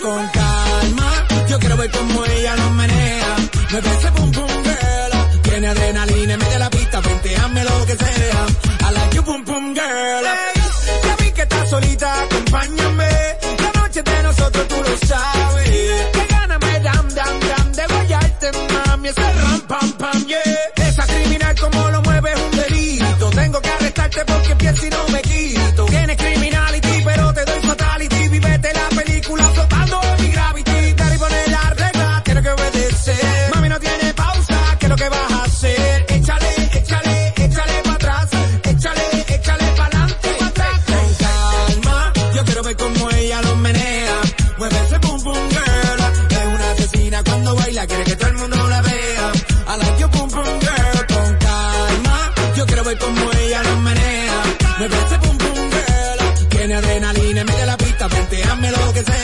con calma. Yo quiero ver cómo ella lo menea. Me ese pum pum girl. Tiene adrenalina de la pista, venteame lo que sea. I like you pum pum girl. ya vi que estás solita, acompáñame. La noche de nosotros tú lo sabes. Que gana me dam dam dam de guayarte, mami. Ese ram pam pam yeah. Esa criminal como lo mueve es un delito. Tengo que arrestarte porque lo que sea.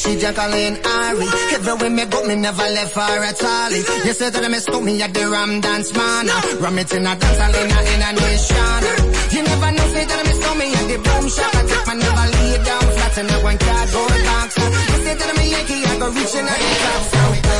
She Jacqueline Ari. Everywhere me go, me never left her at all. You say that I miss me at the Ram Dance Man. Ram it in a dance hall in a, nation. You never know, say that I miss me at the boom shop. I take my never lay down flat in a one cardboard box. You say that I'm a Yankee, I go reaching out the top.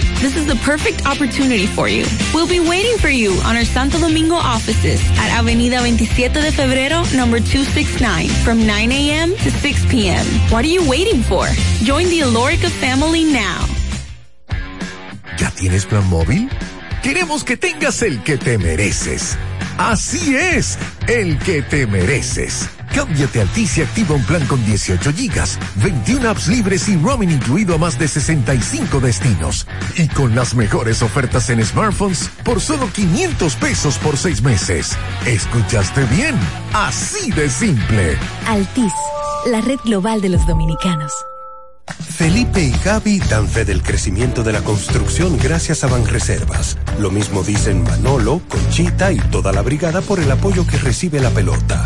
This is the perfect opportunity for you. We'll be waiting for you on our Santo Domingo offices at Avenida 27 de Febrero, number 269, from 9 a.m. to 6 p.m. What are you waiting for? Join the Alorica family now. ¿Ya tienes plan móvil? Queremos que tengas el que te mereces. Así es, el que te mereces. Cámbiate a Altis y activa un plan con 18 gigas, 21 apps libres y roaming incluido a más de 65 destinos. Y con las mejores ofertas en smartphones por solo 500 pesos por seis meses. ¿Escuchaste bien? Así de simple. Altis, la red global de los dominicanos. Felipe y Gaby dan fe del crecimiento de la construcción gracias a Banreservas. Lo mismo dicen Manolo, Conchita y toda la brigada por el apoyo que recibe la pelota.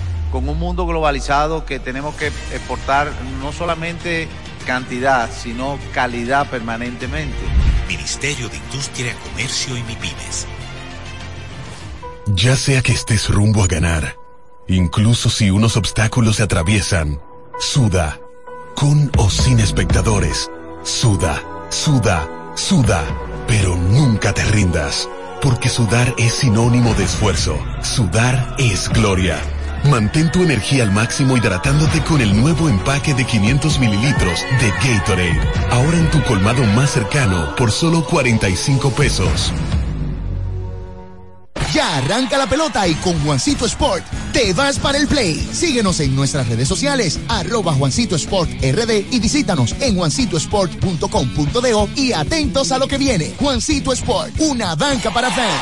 con un mundo globalizado que tenemos que exportar no solamente cantidad, sino calidad permanentemente. Ministerio de Industria, Comercio y MIPIMES. Ya sea que estés rumbo a ganar, incluso si unos obstáculos se atraviesan, suda con o sin espectadores. Suda, suda, suda, pero nunca te rindas, porque sudar es sinónimo de esfuerzo. Sudar es gloria. Mantén tu energía al máximo hidratándote con el nuevo empaque de 500 mililitros de Gatorade. Ahora en tu colmado más cercano por solo 45 pesos. Ya arranca la pelota y con Juancito Sport te vas para el play. Síguenos en nuestras redes sociales, arroba Juancito Sport RD y visítanos en juancitosport.com.de y atentos a lo que viene. Juancito Sport, una banca para fans.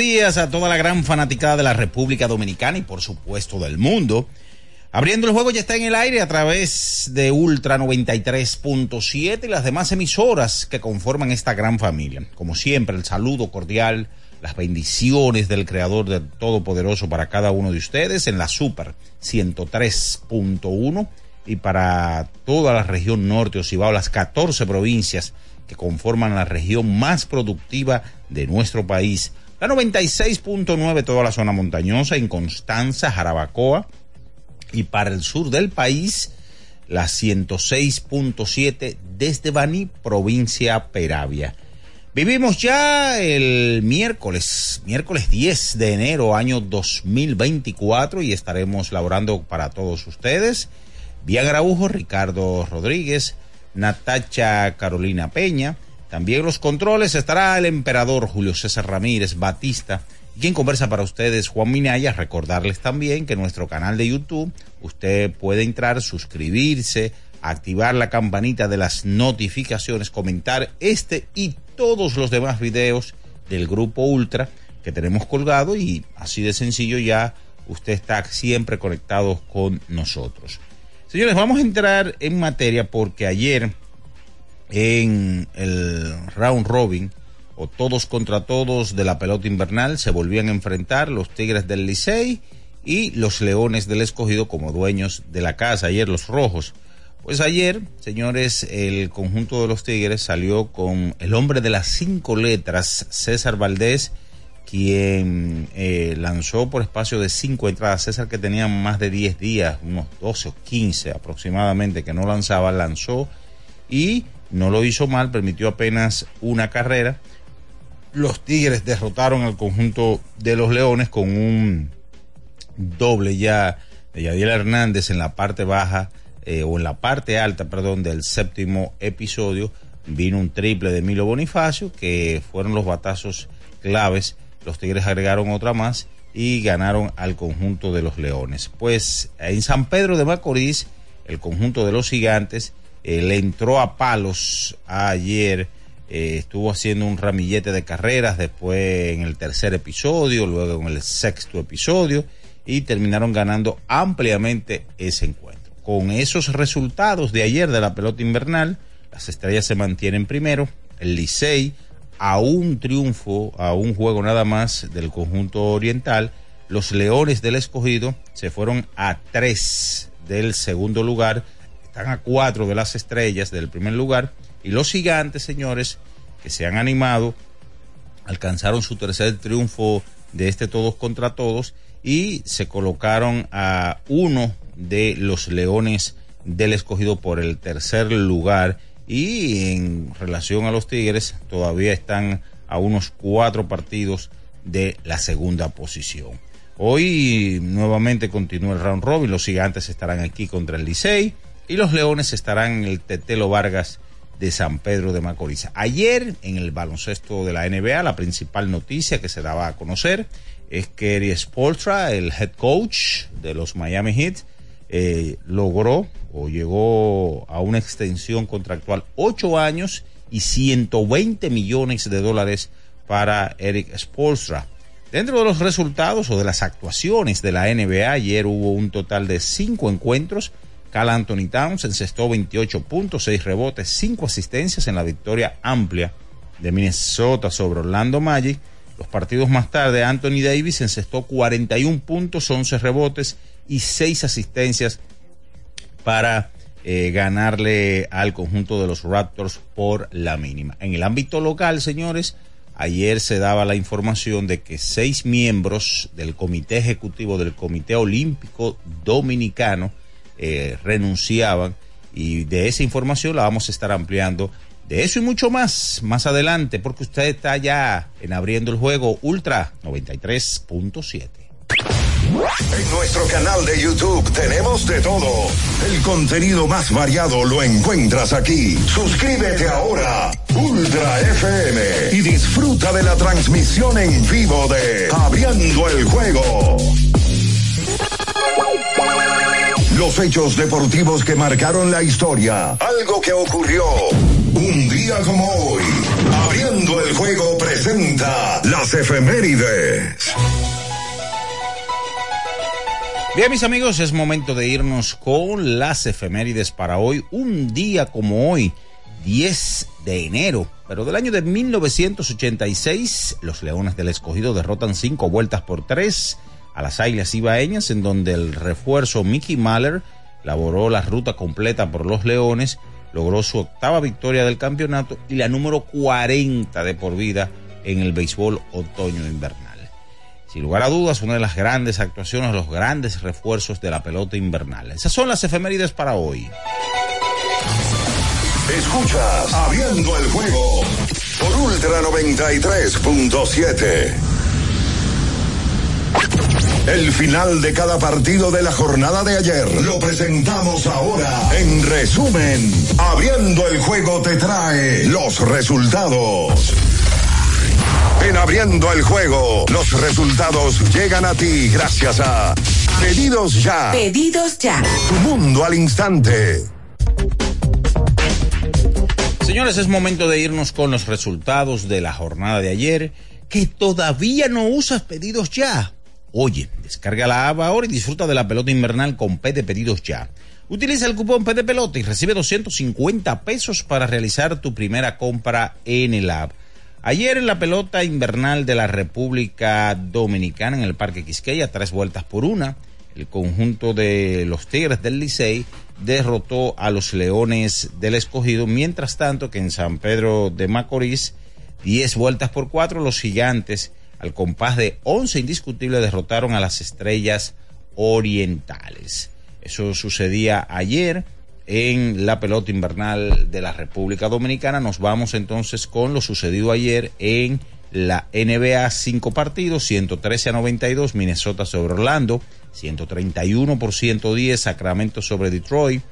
Días a toda la gran fanaticada de la República Dominicana y por supuesto del mundo. Abriendo el juego ya está en el aire a través de Ultra 93.7 y las demás emisoras que conforman esta gran familia. Como siempre, el saludo cordial, las bendiciones del Creador del Todopoderoso para cada uno de ustedes en la Super 103.1 y para toda la región norte o Cibao, las 14 provincias que conforman la región más productiva de nuestro país la 96.9 toda la zona montañosa en Constanza, Jarabacoa y para el sur del país la 106.7 desde Baní, provincia Peravia. Vivimos ya el miércoles, miércoles 10 de enero, año 2024, y estaremos laborando para todos ustedes. Vía Graujo, Ricardo Rodríguez, Natacha Carolina Peña, también los controles estará el emperador Julio César Ramírez Batista. Quien conversa para ustedes, Juan Minaya. Recordarles también que nuestro canal de YouTube, usted puede entrar, suscribirse, activar la campanita de las notificaciones, comentar este y todos los demás videos del grupo Ultra que tenemos colgado y así de sencillo ya usted está siempre conectado con nosotros. Señores, vamos a entrar en materia porque ayer en el round robin o todos contra todos de la pelota invernal se volvían a enfrentar los Tigres del Licey y los Leones del Escogido como dueños de la casa, ayer los Rojos. Pues ayer, señores, el conjunto de los Tigres salió con el hombre de las cinco letras, César Valdés, quien eh, lanzó por espacio de cinco entradas. César, que tenía más de 10 días, unos 12 o 15 aproximadamente, que no lanzaba, lanzó y no lo hizo mal, permitió apenas una carrera. Los Tigres derrotaron al conjunto de los Leones con un doble ya de Yadiel Hernández en la parte baja eh, o en la parte alta, perdón, del séptimo episodio. Vino un triple de Milo Bonifacio, que fueron los batazos claves. Los Tigres agregaron otra más y ganaron al conjunto de los Leones. Pues en San Pedro de Macorís, el conjunto de los gigantes eh, le entró a palos ayer. Eh, estuvo haciendo un ramillete de carreras, después en el tercer episodio, luego en el sexto episodio y terminaron ganando ampliamente ese encuentro. Con esos resultados de ayer de la pelota invernal, las estrellas se mantienen primero, el Licey a un triunfo, a un juego nada más del conjunto oriental, los Leones del Escogido se fueron a tres del segundo lugar, están a cuatro de las estrellas del primer lugar y los gigantes, señores, que se han animado, alcanzaron su tercer triunfo de este todos contra todos y se colocaron a uno de los Leones del escogido por el tercer lugar. Y en relación a los Tigres todavía están a unos cuatro partidos de la segunda posición. Hoy nuevamente continúa el round robin, los gigantes estarán aquí contra el Licey y los Leones estarán en el Tetelo Vargas de San Pedro de Macorís. Ayer en el baloncesto de la NBA la principal noticia que se daba a conocer es que Eri Spoltra, el head coach de los Miami Heat, eh, logró o llegó a una extensión contractual ocho años y 120 millones de dólares para Eric Spolstra. Dentro de los resultados o de las actuaciones de la NBA, ayer hubo un total de cinco encuentros. Cal Anthony Towns encestó 28 puntos, 6 rebotes, 5 asistencias en la victoria amplia de Minnesota sobre Orlando Magic. Los partidos más tarde, Anthony Davis encestó 41 puntos, 11 rebotes y 6 asistencias para eh, ganarle al conjunto de los Raptors por la mínima. En el ámbito local, señores, ayer se daba la información de que seis miembros del Comité Ejecutivo del Comité Olímpico Dominicano eh, renunciaban y de esa información la vamos a estar ampliando de eso y mucho más más adelante, porque usted está ya en abriendo el juego Ultra 93.7. En nuestro canal de YouTube tenemos de todo. El contenido más variado lo encuentras aquí. Suscríbete ahora, Ultra FM, y disfruta de la transmisión en vivo de Abriendo el Juego. Los hechos deportivos que marcaron la historia. Algo que ocurrió un día como hoy. Abriendo el juego presenta las efemérides. Bien, mis amigos, es momento de irnos con las efemérides para hoy. Un día como hoy, 10 de enero, pero del año de 1986, los Leones del Escogido derrotan cinco vueltas por tres a las Águilas Ibaeñas, en donde el refuerzo Mickey Mahler laboró la ruta completa por los Leones, logró su octava victoria del campeonato y la número 40 de por vida en el béisbol otoño-invernal. Sin lugar a dudas, una de las grandes actuaciones, los grandes refuerzos de la pelota invernal. Esas son las efemérides para hoy. Escuchas Abriendo el juego por Ultra 93.7. El final de cada partido de la jornada de ayer lo presentamos ahora. En resumen, abriendo el juego te trae los resultados. En abriendo el juego, los resultados llegan a ti gracias a Pedidos Ya. Pedidos ya. Tu mundo al instante. Señores, es momento de irnos con los resultados de la jornada de ayer. Que todavía no usas pedidos ya. Oye, descarga la app ahora y disfruta de la pelota invernal con P de pedidos ya. Utiliza el cupón P de pelota y recibe 250 pesos para realizar tu primera compra en el app. Ayer en la pelota invernal de la República Dominicana en el Parque Quisqueya, tres vueltas por una, el conjunto de los Tigres del Licey derrotó a los Leones del Escogido, mientras tanto que en San Pedro de Macorís, diez vueltas por cuatro, los Gigantes al compás de 11 indiscutibles derrotaron a las estrellas orientales. Eso sucedía ayer en la pelota invernal de la República Dominicana. Nos vamos entonces con lo sucedido ayer en la NBA, cinco partidos, 113 a 92, Minnesota sobre Orlando, 131 por 110, Sacramento sobre Detroit,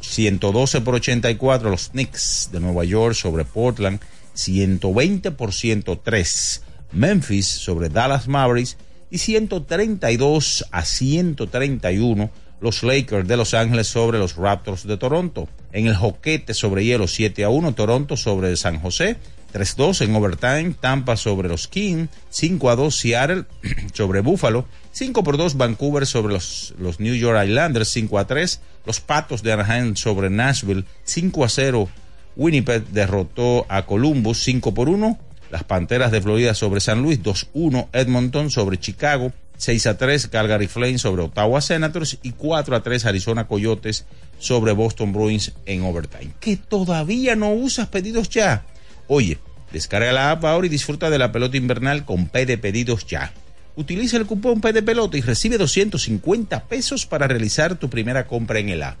112 por 84, los Knicks de Nueva York sobre Portland, 120 por 103, Memphis sobre Dallas Mavericks y 132 a 131 los Lakers de Los Ángeles sobre los Raptors de Toronto. En el joquete sobre hielo 7 a 1 Toronto sobre San José. 3-2 en overtime, Tampa sobre los Kings, 5 a 2 Seattle sobre Buffalo, 5 por 2 Vancouver sobre los, los New York Islanders, 5 a 3 los Patos de Anaheim sobre Nashville, 5 a 0 Winnipeg derrotó a Columbus, 5 por 1 las Panteras de Florida sobre San Luis, 2-1 Edmonton sobre Chicago, 6 a 3 Calgary Flames sobre Ottawa Senators y 4 a 3 Arizona Coyotes sobre Boston Bruins en overtime. Que todavía no usas pedidos ya. Oye, descarga la app ahora y disfruta de la pelota invernal con P de pedidos ya. Utiliza el cupón P de pelota y recibe 250 pesos para realizar tu primera compra en el app.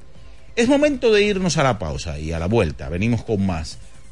Es momento de irnos a la pausa y a la vuelta venimos con más.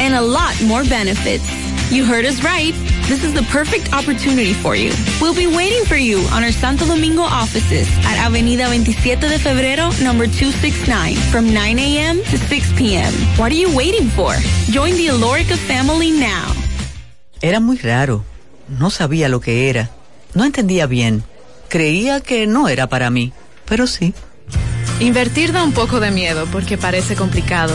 and a lot more benefits. You heard us right. This is the perfect opportunity for you. We'll be waiting for you on our Santo Domingo offices at Avenida 27 de Febrero, number 269, from 9 a.m. to 6 p.m. What are you waiting for? Join the Alorica family now. Era muy raro. No sabía lo que era. No entendía bien. Creía que no era para mí, pero sí. Invertir da un poco de miedo porque parece complicado,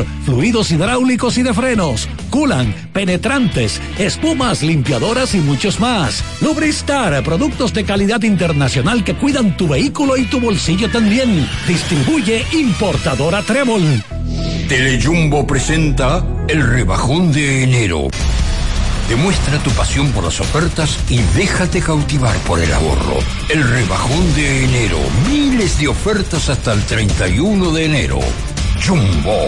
fluidos hidráulicos y de frenos, culan, penetrantes, espumas, limpiadoras y muchos más. Lubristar, productos de calidad internacional que cuidan tu vehículo y tu bolsillo también. Distribuye importadora Trébol. Telejumbo presenta el rebajón de enero. Demuestra tu pasión por las ofertas y déjate cautivar por el ahorro. El rebajón de enero. Miles de ofertas hasta el 31 de enero. Jumbo.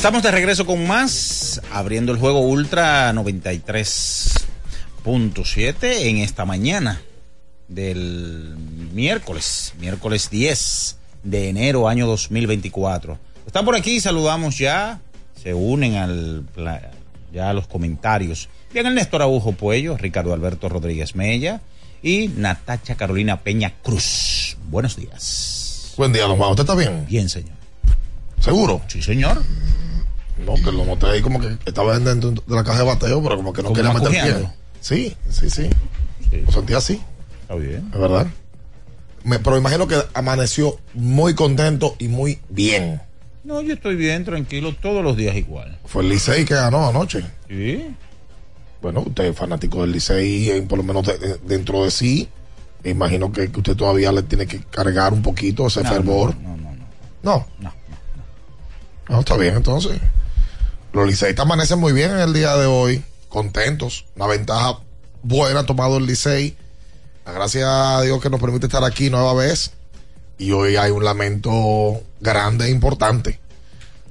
Estamos de regreso con más, abriendo el juego Ultra 93.7 en esta mañana del miércoles, miércoles 10 de enero año 2024. Están por aquí, saludamos ya, se unen al ya a los comentarios. Bien, el Néstor Abujo Puello, Ricardo Alberto Rodríguez Mella y Natacha Carolina Peña Cruz. Buenos días. Buen día, don Juan. ¿Usted está bien? Bien, señor. ¿Seguro? Sí, señor. No, que lo noté ahí como que estaba dentro de la caja de bateo, pero como que no quería meter pie. Sí, sí, sí, Lo sentí así. Está bien. Es verdad. Me, pero imagino que amaneció muy contento y muy bien. No, yo estoy bien, tranquilo, todos los días igual. Fue el Licey que ganó anoche. Sí. Bueno, usted es fanático del Licey, por lo menos dentro de sí. Me imagino que, usted todavía le tiene que cargar un poquito ese fervor. No, no, no. No. No, no, está bien entonces. Los liceístas amanecen muy bien en el día de hoy, contentos, una ventaja buena tomado el Licey. Gracias a Dios que nos permite estar aquí nueva vez. Y hoy hay un lamento grande e importante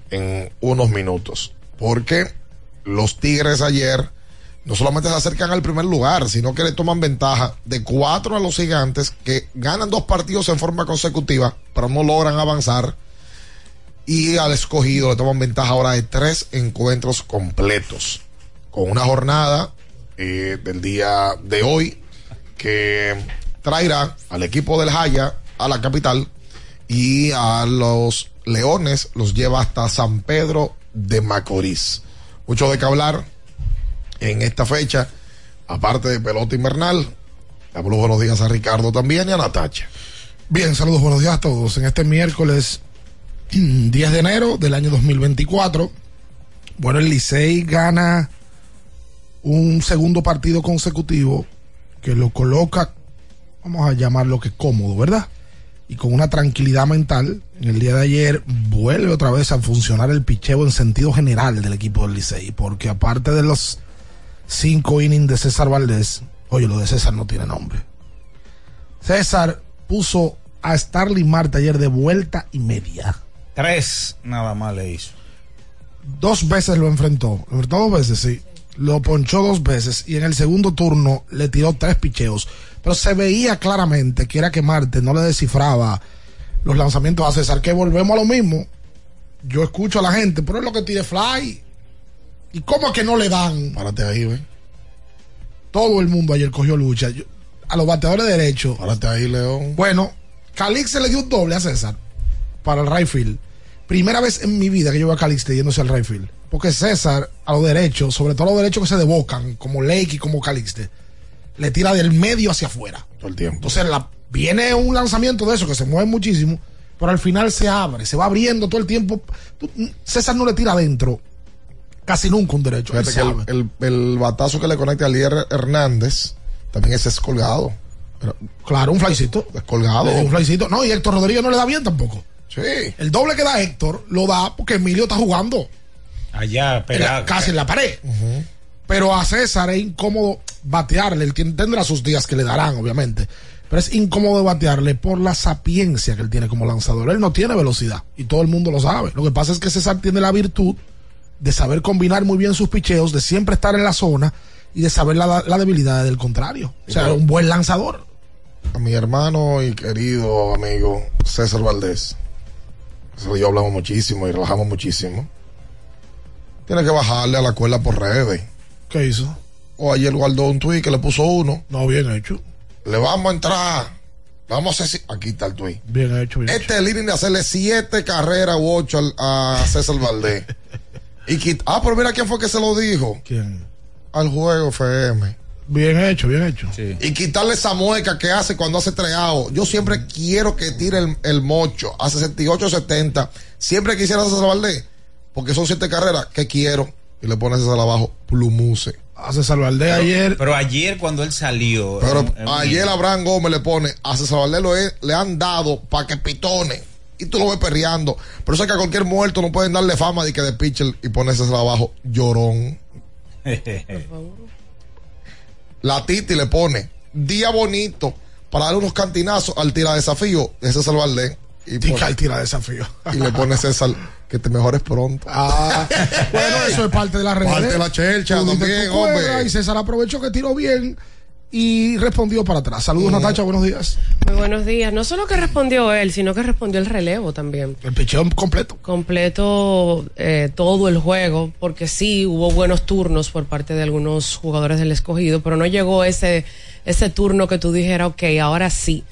en unos minutos. Porque los Tigres ayer no solamente se acercan al primer lugar, sino que le toman ventaja de cuatro a los gigantes que ganan dos partidos en forma consecutiva, pero no logran avanzar y al escogido le toman ventaja ahora de tres encuentros completos, con una jornada eh, del día de hoy que traerá al equipo del Jaya a la capital y a los Leones los lleva hasta San Pedro de Macorís. Mucho de qué hablar en esta fecha, aparte de pelota invernal. Damos buenos días a Ricardo también y a Natacha. Bien, saludos, buenos días a todos. En este miércoles 10 de enero del año 2024. Bueno, el Licey gana un segundo partido consecutivo que lo coloca, vamos a llamarlo que cómodo, ¿verdad? Y con una tranquilidad mental, en el día de ayer vuelve otra vez a funcionar el picheo en sentido general del equipo del Licey, porque aparte de los cinco innings de César Valdés, oye, lo de César no tiene nombre. César puso a Starling Marte ayer de vuelta y media Tres nada más le hizo. Dos veces lo enfrentó. Lo enfrentó dos veces, sí. Lo ponchó dos veces y en el segundo turno le tiró tres picheos. Pero se veía claramente que era que Marte no le descifraba los lanzamientos a César. Que volvemos a lo mismo. Yo escucho a la gente, pero es lo que tire fly. ¿Y cómo es que no le dan? Párate ahí, güey. Todo el mundo ayer cogió lucha. a los bateadores de derecho. Párate ahí, León. Bueno, Calix se le dio un doble a César para el right Primera vez en mi vida que yo veo a Calixte yéndose al right Porque César, a los derechos, sobre todo a los derechos que se devocan, como Lake y como Calixte, le tira del medio hacia afuera. Todo el tiempo. Entonces la, viene un lanzamiento de eso que se mueve muchísimo, pero al final se abre, se va abriendo todo el tiempo. César no le tira adentro casi nunca un derecho. el, batazo que le conecta a Lier Hernández también es descolgado. claro, un flycito. Descolgado. Un flycito. No, y Héctor Rodríguez no le da bien tampoco. Sí. El doble que da Héctor lo da porque Emilio está jugando Allá, en la- pegado. casi en la pared. Pero a César es incómodo batearle. Él tendrá sus días que le darán, obviamente. Pero es incómodo batearle por la sapiencia que él tiene como lanzador. Él no tiene velocidad y todo el mundo lo sabe. Lo que pasa es que César tiene la virtud de saber combinar muy bien sus picheos, de siempre estar en la zona y de saber la, la debilidad del contrario. O sea, un buen lanzador. A mi hermano y querido amigo César Valdés. Yo hablamos muchísimo y relajamos muchísimo. Tiene que bajarle a la cuerda por redes. ¿Qué hizo? O ayer guardó un tweet que le puso uno. No, bien hecho. Le vamos a entrar. Vamos a hacer. Aquí está el tweet. Bien hecho, bien Este inning de hacerle siete carreras u ocho a César Valdés. y ah, pero mira quién fue que se lo dijo. ¿Quién? Al juego FM. Bien hecho, bien hecho. Y quitarle esa mueca que hace cuando hace treado. Yo siempre quiero que tire el, el mocho a 68, 70. Siempre quisiera César Valdés. Porque son siete carreras. que quiero? Y le pones César abajo. Plumuse. A César Valdés ayer. Pero ayer cuando él salió. Pero en- en- ayer Abraham Gómez le pone a César Valdés lo he- le han dado para que pitone. Y tú lo ves perreando. Pero eso es que a cualquier muerto no pueden darle fama de que de pitcher y ponerse abajo. Llorón. La Titi le pone día bonito para darle unos cantinazos al tira desafío de César Valdés. Y, Tica el tira desafío. y le pone César que te mejores pronto. Ah, bueno, eso es parte de la red. Parte de la diste también, hombre. Y César aprovechó que tiró bien y respondió para atrás. Saludos, Natacha, buenos días. Muy buenos días. No solo que respondió él, sino que respondió el relevo también. El picheo completo. Completo eh, todo el juego, porque sí hubo buenos turnos por parte de algunos jugadores del escogido, pero no llegó ese, ese turno que tú dijeras, ok, ahora sí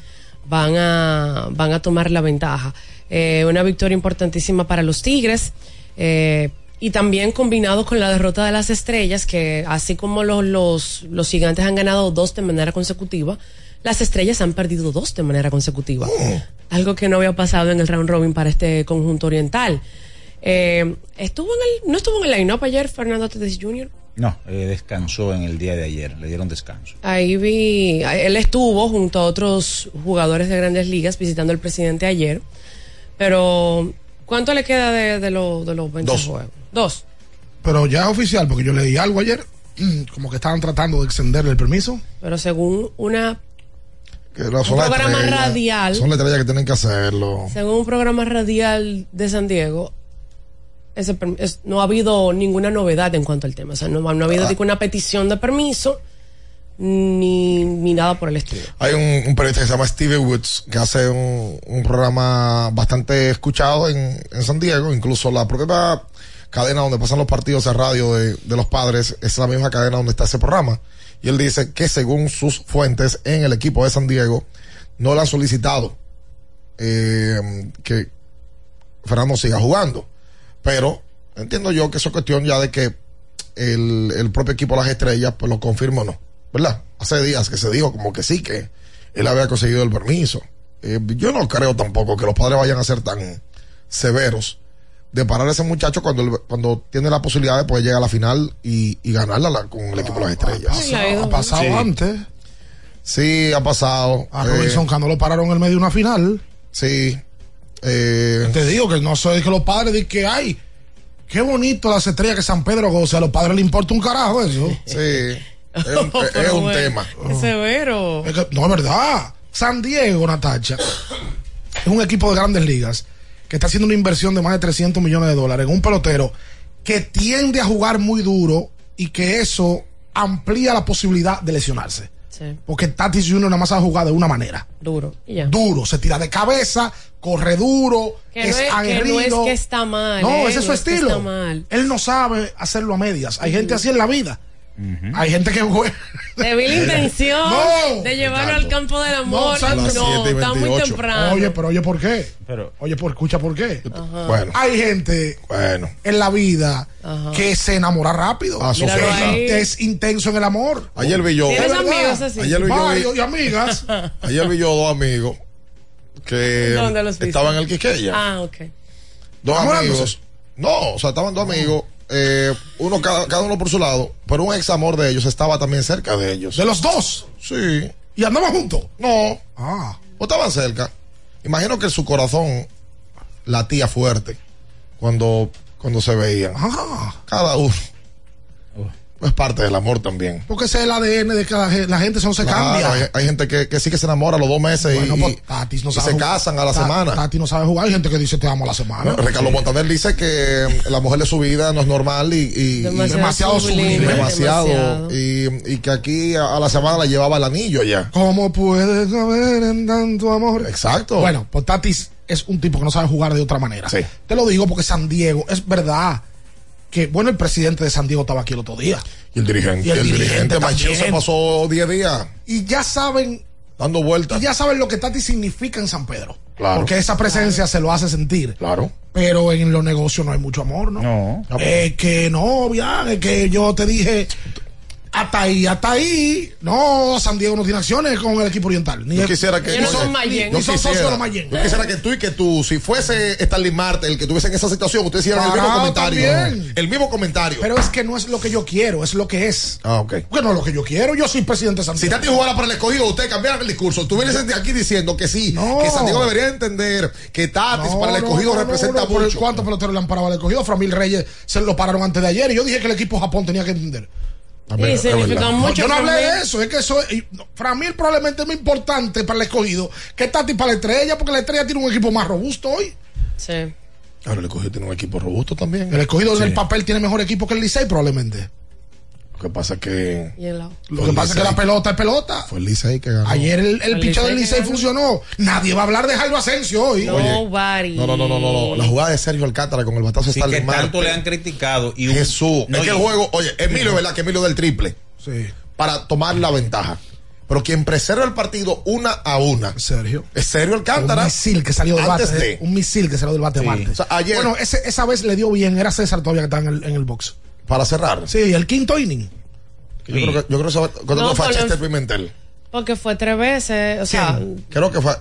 van a, van a tomar la ventaja. Eh, una victoria importantísima para los Tigres. eh, y también combinado con la derrota de las estrellas, que así como los, los, los gigantes han ganado dos de manera consecutiva, las estrellas han perdido dos de manera consecutiva. Algo que no había pasado en el round robin para este conjunto oriental. Eh, estuvo en el, no estuvo en el line-up ayer Fernando Tatis Jr. No, eh, descansó en el día de ayer. Le dieron descanso. Ahí vi, él estuvo junto a otros jugadores de grandes ligas visitando al presidente ayer. Pero, ¿cuánto le queda de, de, lo- de los 20 Dos. juegos? Dos. Pero ya es oficial, porque yo leí algo ayer, como que estaban tratando de extenderle el permiso. Pero según una, Que no, son Un programa radial. Son las estrellas que tienen que hacerlo. según un programa radial de San Diego, ese perm- es- no ha habido ninguna novedad en cuanto al tema. O sea, no, no ha habido Ah. ninguna petición de permiso ni, ni nada por el estilo. Hay un, un periodista que se llama Steve Woods que hace un, un programa bastante escuchado en, en San Diego. Incluso la propia cadena donde pasan los partidos de radio de, los padres es la misma cadena donde está ese programa. Y él dice que según sus fuentes en el equipo de San Diego no le han solicitado eh, que Fernando siga jugando. Pero entiendo yo que eso es cuestión ya de que el, el propio equipo de las estrellas pues lo confirma o no. ¿Verdad? Hace días que se dijo como que sí, que él había conseguido el permiso. Eh, yo no creo tampoco que los padres vayan a ser tan severos de parar a ese muchacho cuando, cuando tiene la posibilidad de poder llegar a la final y, y ganarla la- con el equipo de las estrellas. Sí, ha ido. Ha pasado Sí. antes. Sí, ha pasado. A Eh, Robinson Cano lo pararon en el medio de una final. Sí. Eh, Te digo que no soy que los padres dicen que hay. Qué bonito las estrellas que San Pedro goza. A los padres les importa un carajo eso. Sí. Es un, es Pero un bueno, tema. severo. Es que- no, es verdad. San Diego, Natacha, es un equipo de grandes ligas que está haciendo una inversión de más de 300 millones de dólares en un pelotero que tiende a jugar muy duro y que eso amplía la posibilidad de lesionarse. Sí, Porque Tatis Jr. nada más ha jugado de una manera. duro. Y ya. Duro, se tira de cabeza, corre duro, Que es no es, que no aguerrido. es que está mal. No, eh, ese es su no que estilo. está mal. Él no sabe hacerlo a medias. Hay gente así en la vida. Hay gente que juega. De vil intención No. de llevarlo al campo del amor. No, No, está muy 28. temprano. Oye, pero oye, ¿por qué? Pero, Oye, por, escucha por qué. Bueno, Hay gente bueno. en la vida Ajá. que se enamora rápido. Ah. Es intenso en el amor. Ayer vi yo. ¿Tienes amigos así? Ayer vi yo. Y amigas. Ayer vi yo dos amigos que ¿Dónde los viste? estaban en el Quiqueya. Ah, ok. dos amigos. No, o sea, estaban dos amigos, eh, uno cada, cada uno por su lado, pero un ex amor de ellos estaba también cerca de ellos. De los dos. Sí. Y andaban juntos. No, Ah. o estaban cerca. Imagino que su corazón la tía fuerte cuando, cuando se veían. Ah. Cada uno. Es parte del amor también. Porque ese es el ADN de cada gente. La gente eso no se Claro, cambia. Hay, hay gente que, que sí que se enamora a los dos meses y- Bueno, y, pues, no y se casan a la Ta- semana. Tati no sabe jugar. Hay gente que dice te amo a la semana. Ricardo Montaner dice que la mujer de su vida no es normal y, y- Demasiado y demasiado sublime. sublime, demasiado, Demasiado. Y, y que aquí a, a la semana le llevaba el anillo ya. ¿Cómo puedes haber en tanto amor? Exacto. Bueno, pues Tatis es un tipo que no sabe jugar de otra manera. Te lo digo porque San Diego, es verdad que, bueno, el presidente de San Diego estaba aquí el otro día. Y el dirigente, Y el el, dirigente dirigente Machín se pasó 10 días Y ya saben, dando vueltas. y ya saben lo que Tati significa en San Pedro. Claro. Porque esa presencia se lo hace sentir. Claro. Pero en los negocios no hay mucho amor, ¿no? No. Es que no, ya, es que yo te dije, hasta ahí, hasta ahí. No, San Diego no tiene acciones con el equipo oriental. Ni Yo quisiera que ni oye, son, yo socios de quisiera, los Mayen. yo quisiera que tú y que tú, si fuese Stanley Marte el que estuviese en esa situación, ustedes hicieran el mismo comentario. también. El mismo comentario. Pero es que no es lo que yo quiero, es lo que es. Ah, ok. Porque no es lo que yo quiero, yo soy presidente de San Si Diego. Tati jugara para el escogido, usted cambiara el discurso. Estuviese de aquí diciendo que sí, que San Diego debería entender que Tatis No, para el no, escogido no, no, representa no, por mucho. ¿Cuántos peloteros le han parado al escogido? Framil Reyes se lo pararon antes de ayer y yo dije que el equipo Japón tenía que entender. También, es significa mucho. No, yo no hablé de eso, es que eso no, Framil probablemente es más importante para el escogido que Tati para la estrella, porque la estrella tiene un equipo más robusto hoy. Sí. Ahora el escogido tiene un equipo robusto también. El escogido Sí. en el papel tiene mejor equipo que el Licey probablemente. Lo que pasa es que. Lo que pasa es que la pelota es pelota. fue el Licey que ganó. Ayer el, el picheo del Licey funcionó. Nadie va a hablar de Jairo Asensio hoy. No, no, no, no, no, no. La jugada de Sergio Alcántara con el batazo está que tanto le han criticado. Y un- Jesús. No, es que el juego, oye, Emilio, ¿verdad? Que Emilio del triple. Sí. Para tomar la ventaja. Pero quien preserva el partido una a una. Sergio. Es Sergio Alcántara. Un misil que salió del bate. de- Un misil que salió del bate Sí. Marte. O sea, ayer- Bueno, ese- esa vez le dio bien. Era César todavía que estaba en el, en el box. Para cerrar. Sí, el quinto inning. Yo creo que, yo creo que cuando No, fue Chester los- Pimentel. Porque fue tres veces. O sea, Creo que fue.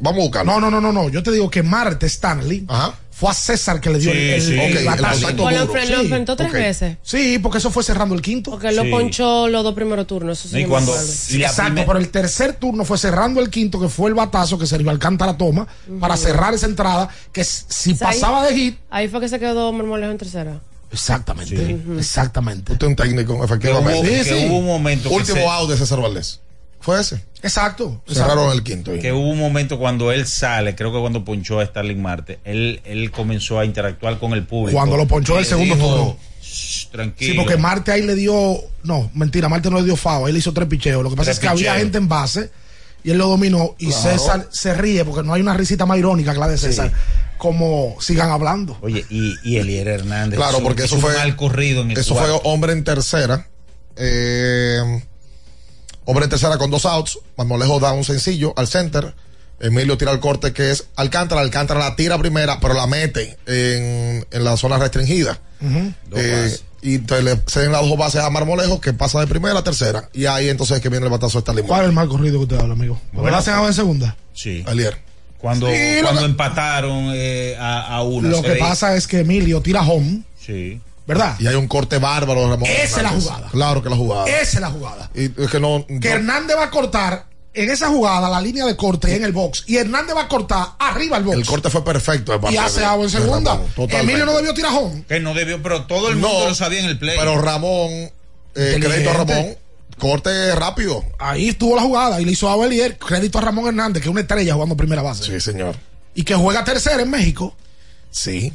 Vamos a buscarlo. No, no, no, no, no. Yo te digo que Marte Stanley Ajá. fue a César que le dio Sí, el, sí. el lo, enfrentó tres veces. Sí, porque eso fue cerrando el quinto. Porque él lo Sí. ponchó los dos primeros turnos. Eso sí Y cuando- y Exacto, primer- pero el tercer turno fue cerrando el quinto, que fue el batazo que Sergio Alcántara toma para cerrar esa entrada, que si O sea, ahí- pasaba de hit. Ahí fue que se quedó Marmolejo en tercera. Exactamente, exactamente. Usted es un técnico, que hubo, efectivamente. Sí, que sí. hubo un momento que Último se- out de César Valdés. Fue ese. Exacto. exacto. Cerraron el quinto. que hubo un momento cuando él sale, creo que cuando ponchó a Starling Marte, él, él comenzó a interactuar con el público. Cuando lo ponchó el segundo dijo, turno. "Shh, Tranquilo. Sí, porque Marte ahí le dio. No, mentira, Marte no le dio FAO, él hizo tres picheos. Lo que pasa Tres es que había gente en base y él lo dominó. Y Claro. César se ríe porque no hay una risita más irónica que la de César. Como sigan hablando. Oye, y, y Elier Hernández. Claro, porque eso fue. mal corrido en el Eso cuarto. fue hombre en tercera. Eh, hombre en tercera con dos outs. Marmolejo da un sencillo al center. Emilio tira el corte que es Alcántara. Alcántara la tira primera, pero la mete en, en la zona restringida. Dos Eh, bases. Y entonces le ceden las dos bases a Marmolejo, que pasa de primera a tercera. Y ahí entonces es que viene el batazo de Stanley ¿Cuál es el mal corrido que usted habla, amigo? ¿Lo Bueno. en segunda? Sí. Alier. Cuando, Sí, cuando que- empataron eh, a, a una. Lo que pasa es que Emilio tira home, Sí. ¿verdad? Y hay un corte bárbaro de Ramón. Esa es la jugada. Claro que la jugada. Esa es la jugada. Y es que no. Que no- Hernández va a cortar en esa jugada la línea de corte en el box. Y Hernández va a cortar arriba el box. el corte fue perfecto. y hace agua en segunda. Ramón. Emilio no debió tirar home. Que no debió, pero todo el mundo No, lo sabía en el play. Pero Ramón, eh, crédito a Ramón, corte rápido. Ahí estuvo la jugada y le hizo a Belier crédito a Ramón Hernández, que es una estrella jugando primera base. Sí, señor. Y que juega tercera en México. Sí.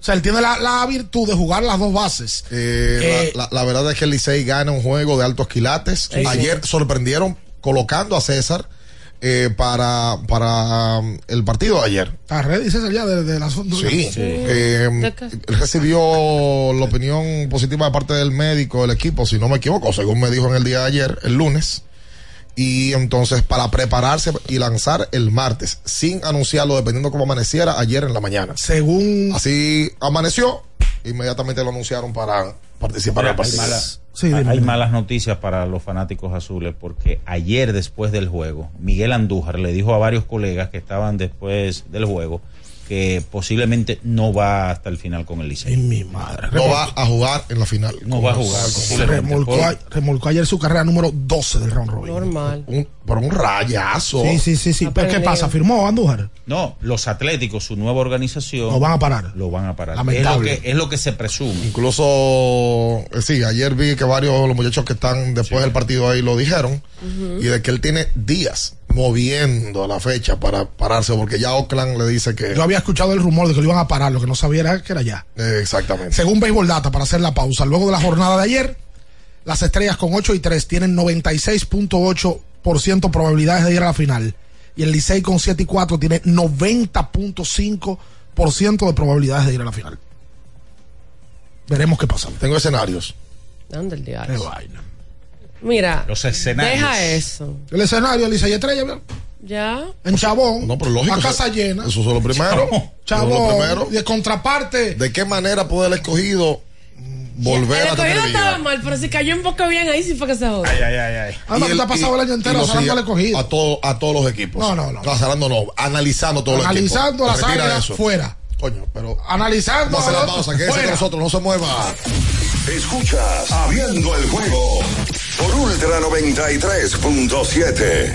O sea, él tiene la, la virtud de jugar las dos bases. Eh, Eh, la, la- la verdad es que el Licey gana un juego de altos quilates. Sí. Ayer sorprendieron colocando a César eh, para, para um, el partido de ayer. Está ready, César, ya de, de las Sí. Eh, ¿De qué? él recibió la opinión positiva de parte del médico del equipo, si no me equivoco, según me dijo en el día de ayer, el lunes. Y entonces para prepararse y lanzar el martes, sin anunciarlo, dependiendo cómo amaneciera, ayer en la mañana. Según. Así amaneció, inmediatamente lo anunciaron para participar en el partido. Sí, hay- dime, hay dime. malas noticias para los fanáticos azules porque ayer después del juego, Miguel Andújar le dijo a varios colegas que estaban después del juego que posiblemente no va hasta el final con el Licey. mi madre. No va a jugar en la final. No va a jugar. Remolcó, a- remolcó ayer su carrera número 12 del round robin. Normal. Un, por un rayazo. Sí, sí, sí, sí. ¿Pero qué pasa? ¿Firmó Andújar? No, los Atléticos, su nueva organización. Lo van a parar. Lo van a parar. Es lo, Lamentable. que, es lo que se presume. Incluso, eh, sí, ayer vi que varios de los muchachos que están después del partido ahí lo dijeron. Y de que él tiene días moviendo la fecha para pararse, porque ya Oakland le dice que. Yo había escuchado el rumor de que lo iban a parar, lo que no sabía era que era ya. Eh, exactamente. Según Baseball Data, para hacer la pausa, luego de la jornada de ayer, las estrellas con 8 y 3 tienen 96.8% probabilidades de ir a la final. Y el Licey con 7 y 4 tiene 90.5% de probabilidades de ir a la final. Veremos qué pasa. Tengo escenarios. ¿Dónde el Qué diario? vaina. Mira, Los escenarios. deja eso. El escenario, Licey Estrella, ¿verdad? Ya. en Chabón, No, pero lógico. a casa eso- llena. Eso es lo primero. Eso es lo Chabón, primero. de contraparte. ¿De qué manera puede el escogido volver el a tener escogido estaba mal, pero si cayó un poco bien ahí sí fue que se jodió. Ay, ay, ay, ay. Ah, no, Y que te ha pasado el año entero al escogido. A, todo- a todos los equipos. No, no, no. Azarando no, analizando todos los equipos. Analizando áreas eso. fuera. Coño, pero. Analizando. Hacer la pausa, quédese con nosotros, no se mueva. Escuchas Abriendo el juego por Ultra 93.7.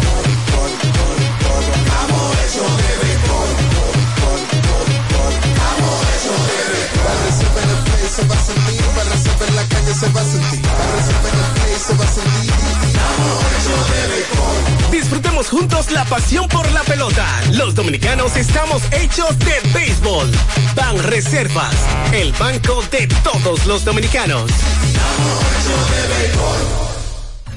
Se va a sentir, para en la calle se va a sentir, para en el play se va a sentir. Disfrutemos juntos la pasión por la pelota. Los dominicanos estamos hechos de béisbol. Ban Reservas, el banco de todos los dominicanos.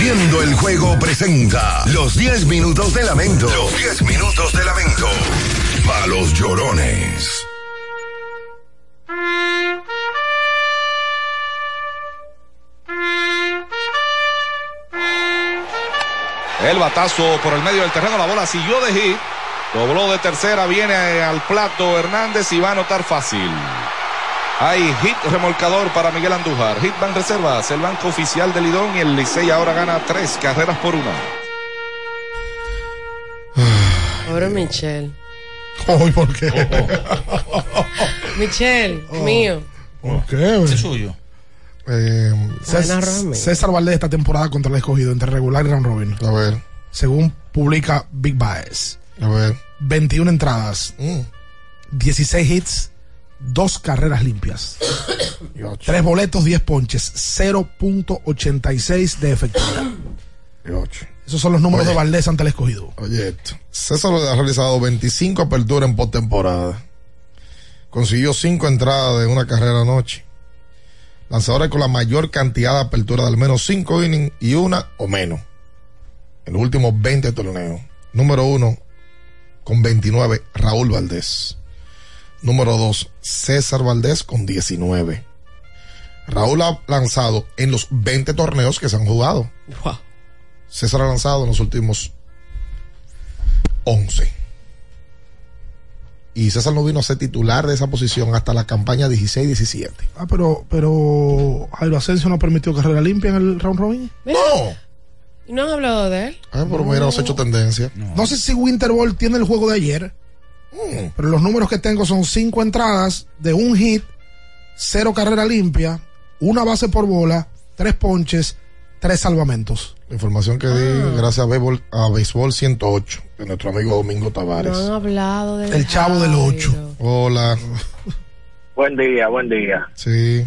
Abriendo el juego presenta los 10 minutos de lamento. Los 10 minutos de lamento. Para los llorones. El batazo por el medio del terreno, la bola siguió de hit. Dobló de tercera, viene al plato Hernández y va a anotar fácil. Hay hit remolcador para Miguel Andújar. Hit Bank Reservas, el banco oficial del Lidón y el Licey ahora gana tres carreras por una. Pobre Michelle. Hoy, ¿por qué? Michelle, mío. ¿Por qué? Es suyo. Eh, Buena, Cés- Romy. César Valdés esta temporada contra el escogido entre regular y round robin. A ver, Según publica Big Baez. a ver. 21 entradas, 16 hits, dos carreras limpias. Tres boletos, 10 ponches, 0.86 de efectividad. Esos son los números Oye. de Valdés ante el escogido. Oye, esto. César ha realizado 25 aperturas en postemporada. Consiguió 5 entradas de una carrera anoche. Lanzadores con la mayor cantidad de aperturas de al menos 5 innings y una o menos. En los últimos 20 torneos. Número 1, con 29, Raúl Valdés. Número 2, César Valdés con 19. Raúl ha lanzado en los 20 torneos que se han jugado. César ha lanzado en los últimos 11. Y César no vino a ser titular de esa posición hasta la campaña 16-17. Ah, pero, pero Jairo Asensio no permitió carrera limpia en el round robin. No. ¿Y no han hablado de él? Ah, pero mira, nos ha hecho tendencia. No sé si Winter Ball tiene el juego de ayer, pero los números que tengo son cinco entradas de un hit, cero carrera limpia, una base por bola, tres ponches, tres salvamentos. Información que di gracias a Béisbol, a Béisbol 108 de nuestro amigo Domingo No Tavares. han hablado de El chavo del 8. Hola. Buen día, buen día. Sí.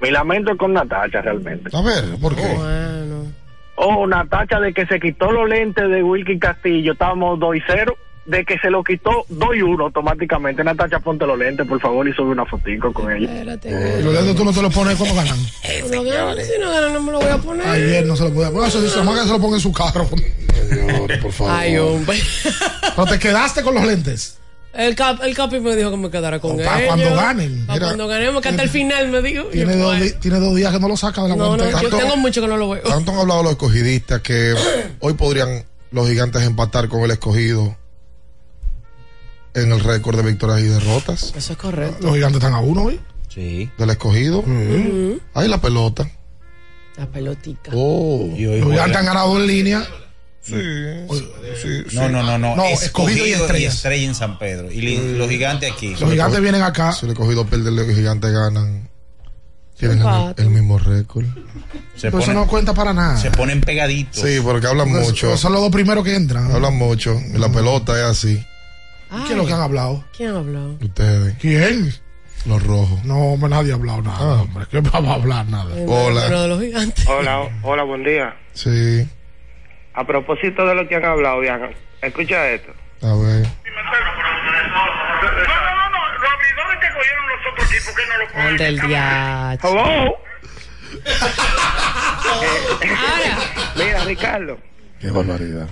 Mi lamento es con Natacha realmente. A ver, ¿por qué? Bueno. Oh, Natacha de que se quitó los lentes de Wilkin Castillo, estábamos 2 y 0. De que se lo quitó 2 y 1 automáticamente. Natacha, ponte los lentes, por favor, y sube una fotico con ella. Y los dedos tú no te los pones cuando ganan. No gano, si no gano, no me lo voy a poner. Ayer no se lo podía poner. Eso sí, se lo se lo ponga en su carro. por favor. Ay, hombre. Pero te quedaste con los lentes. El, cap, el capi me dijo que me quedara con para ellos. cuando ganen. Para cuando ganemos, que hasta el final me dijo. Tiene Yo, dos, di- tiene dos días que no lo saca de la No, no, yo tengo mucho que no lo veo. Tanto han hablado los escogidistas que hoy podrían los gigantes empatar con el escogido en el récord de victorias y derrotas. Eso es correcto. Los gigantes están a uno hoy. Sí. Del escogido. Ahí la pelota. La pelotica. Oh. Y hoy Los gigantes han ganado en línea. Sí, sí, sí. No, no, no, no. No, escogido y estrellas. estrella en San Pedro. Y li- los gigantes aquí. Los gigantes vienen acá. Si el escogido pierde, los gigantes ganan. Tienen el, mismo récord. Se Pero eso ponen, no cuenta para nada. se ponen pegaditos. Sí, porque hablan mucho. Son los dos primeros que entran. Hablan mucho. Y la pelota es así. Ay, ¿Qué es lo que han hablado? ¿Quién ha hablado? Ustedes, ¿Quién? los rojos. No, hombre, nadie ha hablado nada, Ah. hombre. ¿Qué vamos a hablar nada? Hola. Uno de los gigantes. Hola, hola, buen día. Sí. A propósito de lo que han hablado, Bianca, escucha esto. A ver. Ande el diacho. Hello. Ahora. Mira, Ricardo. Qué barbaridad.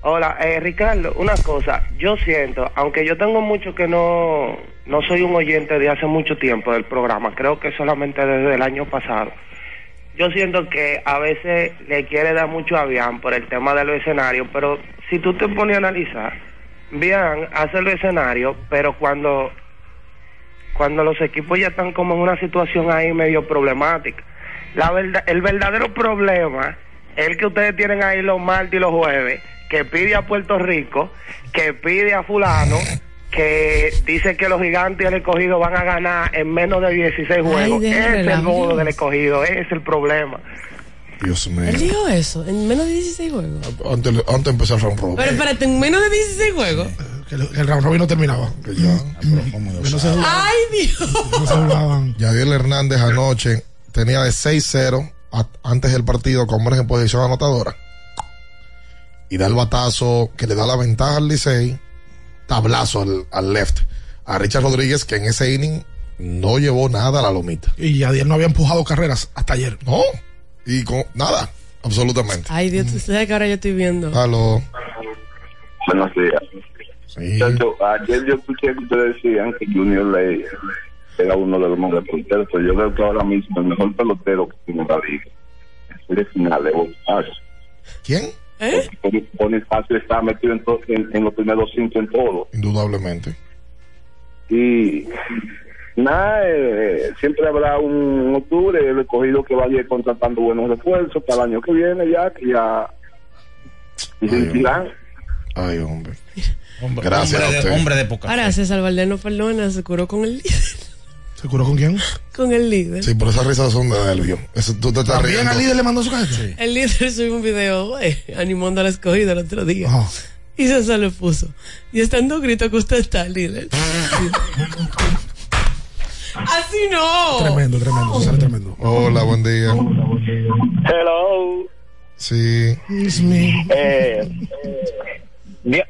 Hola, eh, Ricardo, una cosa. Yo siento, aunque yo tengo mucho que no, no soy un oyente de hace mucho tiempo del programa, creo que solamente desde el año pasado. Yo siento que a veces le quiere dar mucho a Bian por el tema de los escenarios, pero si tú te pones a analizar, Bian hace los escenarios, pero cuando cuando los equipos ya están como en una situación ahí medio problemática. La verdad, el verdadero problema es el que ustedes tienen ahí los martes y los jueves, que pide a Puerto Rico, que pide a fulano, que dice que los gigantes y el escogido van a ganar en menos de 16 juegos. Ese es el modo del escogido, ese es el problema. Dios mío. Él dijo eso, en menos de 16 juegos. Antes, antes de empezar el round robin. Pero espérate, en menos de 16 juegos. Que el, que el round robin no terminaba. Que ya. Que no se jugaban. Ay, Dios. No se jugaban. Yadiel Hernández anoche tenía de 6-0 a- antes del partido con hombres en posición anotadora. Y da el batazo que le da la ventaja al Licey. Tablazo al, al left. A Richard Rodríguez, que en ese inning no llevó nada a la lomita. Y Yadier no había empujado carreras hasta ayer. No. Y con nada. Absolutamente. Ay, Dios, tú sabes que ahora yo estoy viendo. Aló. Buenos días. Sí. Ayer yo escuché que ustedes decían que Junior Ley era uno de los mejores peloteros, pero yo creo que ahora mismo el mejor pelotero que tiene la liga es el final de. ¿Quién? ¿Eh? Bonifacio está metido en, to- en, en los primeros cinco en todo. Indudablemente. Y nada, eh, siempre habrá un octubre, el escogido que vaya contratando buenos refuerzos para el año que viene ya, que ya... Y se irán. Ay, hombre. Hombre, Gracias hombre a de- usted. hombre de poca Ahora César Valdés no perdona, se curó con el líder. ¿Se curó con quién? Con el líder. Sí, por esas risas son de nervio. Eso tú te estás También riendo. al líder le mandó su cajeta. El líder subió un video güey, animando a la escogida el otro día. Ajá. Y César le puso. Y estando grito que usted está, líder. Así no. Tremendo, tremendo. César es tremendo. Hola, buen día. Hello. Sí. It's me. Eh,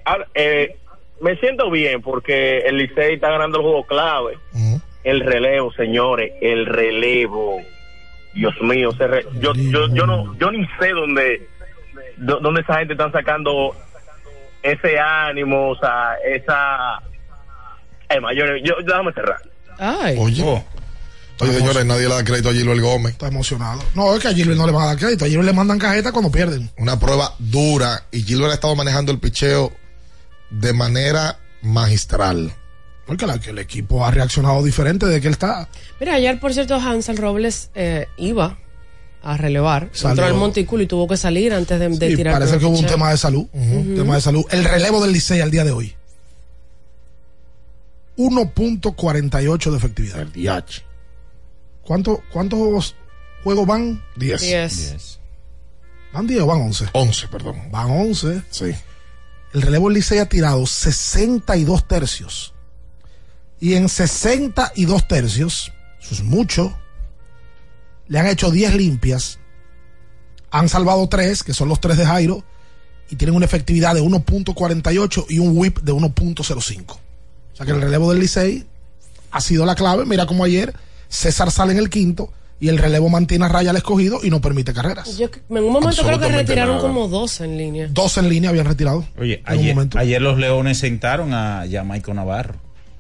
ahora, eh, me siento bien porque el Licey está ganando el juego clave. Ujú. El relevo, señores, el relevo. Dios mío, ese re- yo, yo, yo no, yo ni sé dónde, dó- dónde esa gente está sacando ese ánimo, o sea, esa. Eh, mayor, yo, déjame cerrar. Ay. Oye. Oh. Oye, señores, nadie le da crédito a Gilbert Gómez. Está emocionado. No, es que a Gilbert no le van a dar crédito. A Gilbert le mandan cajeta cuando pierden. Una prueba dura y Gilbert ha estado manejando el picheo de manera magistral. Porque la, que el equipo ha reaccionado diferente de que él está. Mira, ayer, por cierto, Hansel Robles eh, iba a relevar. Salió. Entró al montículo y tuvo que salir antes de, de Sí, tirar. parece que hubo un tema de salud. un tema de salud. El relevo del Licey al día de hoy. 1.48 de efectividad. El DH. ¿Cuánto, ¿Cuántos juegos van? 10. Diez. ¿Van 10 o van 11? 11, perdón. Van 11. Sí. El relevo del Licey ha tirado 62 tercios. Y en 62 tercios, eso es mucho, le han hecho 10 limpias, han salvado 3, que son los 3 de Jairo, y tienen una efectividad de 1.48 y un whip de 1.05. O sea que el relevo del Licey ha sido la clave. Mira como ayer César sale en el quinto y el relevo mantiene a raya al escogido y no permite carreras. Yo en un momento creo que retiraron nada. como dos en línea. Dos en línea habían retirado. Oye, En un ayer, momento. ayer los Leones sentaron a Jamaico Navarro.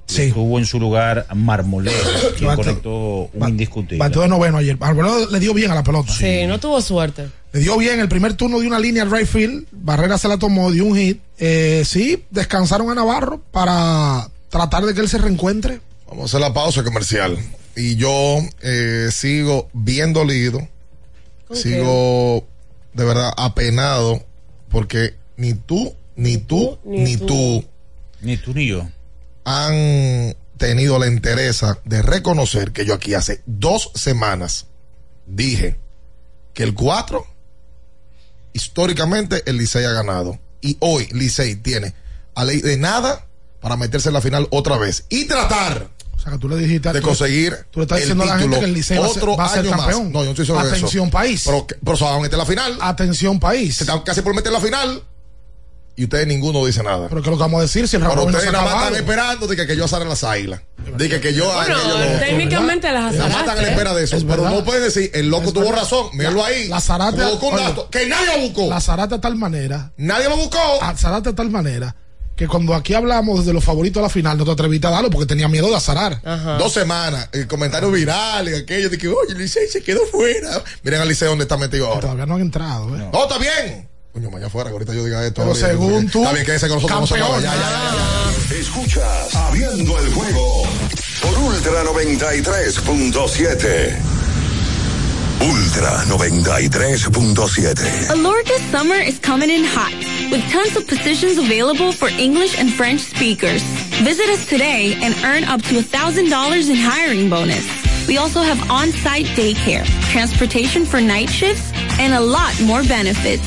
Sí. Tuvo en su lugar Marmolero, quien Bateó- conectó un indiscutible. Bateó de noveno ayer. Alvarado le dio bien a la pelota. Sí, no tuvo suerte. Le dio bien el primer turno de una línea al right field. Barrera se la tomó, dio un hit. Eh, sí, descansaron a Navarro para tratar de que él se reencuentre. Vamos a hacer la pausa comercial. Y yo eh, sigo bien dolido. Sigo de verdad apenado porque ni tú, ni tú, ni tú, Ni tú ni yo. Han tenido la entereza de reconocer que yo aquí hace dos semanas dije que el 4 históricamente el Licey ha ganado y hoy Licey tiene a ley de nada para meterse en la final otra vez y tratar O sea, que tú le dijiste de conseguir Tú le estás el diciendo a la gente título que el Licey va a ser, otro va a ser año más. campeón. No, yo no estoy sobre Atención, eso. país. Pero, se van a meter en la final. Atención, país. Se están casi por meter en la final y ustedes ninguno dice nada. Pero ¿qué es lo que vamos a decir si el Pero ustedes nada más están esperando de que, que yo azare las águilas. De que, que yo Bueno, técnicamente las Nada más están en azaraste. espera de eso. Es pero verdad. no pueden decir, el loco Es tuvo verdad. razón. Míralo ahí. La Zarate. Un dato que nadie lo buscó. La Zarate de tal manera. Nadie lo buscó. A Zarate de tal manera que cuando aquí hablamos de los favoritos a la final, no te atreviste a darlo porque tenía miedo de azarar. Dos semanas, el comentario viral y aquello de que, oye, el Licey se quedó fuera. Miren al Licey donde está metido ahora. Todavía no han entrado, ¿eh? No, está bien. Coño, mañana fuera, que ahorita yo diga esto. Pero Oye, según tú, Está bien que ese con nosotros no se campeón. Ya, ya, ya, ya. Escuchas Abriendo el juego por Ultra 93.7. Ultra 93.7. Alorca's summer is coming in hot, with tons of positions available for English and French speakers. Visit us today and earn up to $1,000 in hiring bonus. We also have on-site daycare, transportation for night shifts, and a lot more benefits.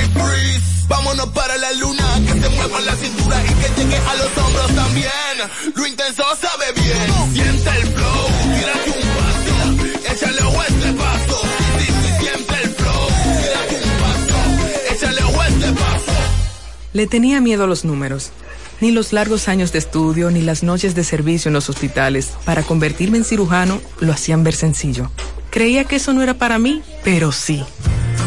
Vámonos para la luna, que se mueva la cintura y que llegue a los hombros también. Lo intenso sabe bien. Siente el flow, tírate un paso. Échale a este paso. Sí, sí, siente el flow. Tírate un paso. Échale a este paso. Le tenía miedo a los números. Ni los largos años de estudio ni las noches de servicio en los hospitales para convertirme en cirujano lo hacían ver sencillo. Creía que eso no era para mí, pero sí.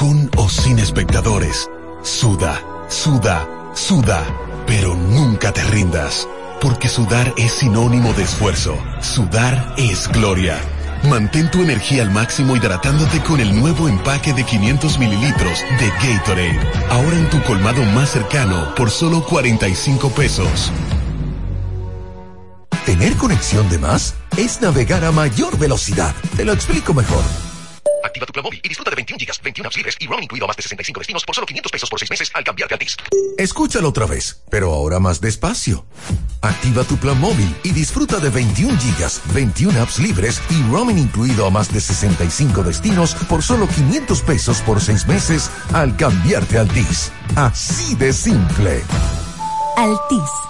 con o sin espectadores, suda, suda, suda, pero nunca te rindas, porque sudar es sinónimo de esfuerzo, sudar es gloria. Mantén tu energía al máximo hidratándote con el nuevo empaque de 500 mililitros de Gatorade, ahora en tu colmado más cercano por solo 45 pesos. Tener conexión de más es navegar a mayor velocidad. Te lo explico mejor. Activa tu plan móvil y disfruta de 21 gigas, 21 apps libres y roaming incluido a más de 65 destinos por solo 500 pesos por 6 meses al cambiarte a Altis. Escúchalo otra vez, pero ahora más despacio. Activa tu plan móvil y disfruta de 21 gigas, 21 apps libres y roaming incluido a más de 65 destinos por solo 500 pesos por 6 meses al cambiarte a Altis. Así de simple. Altis.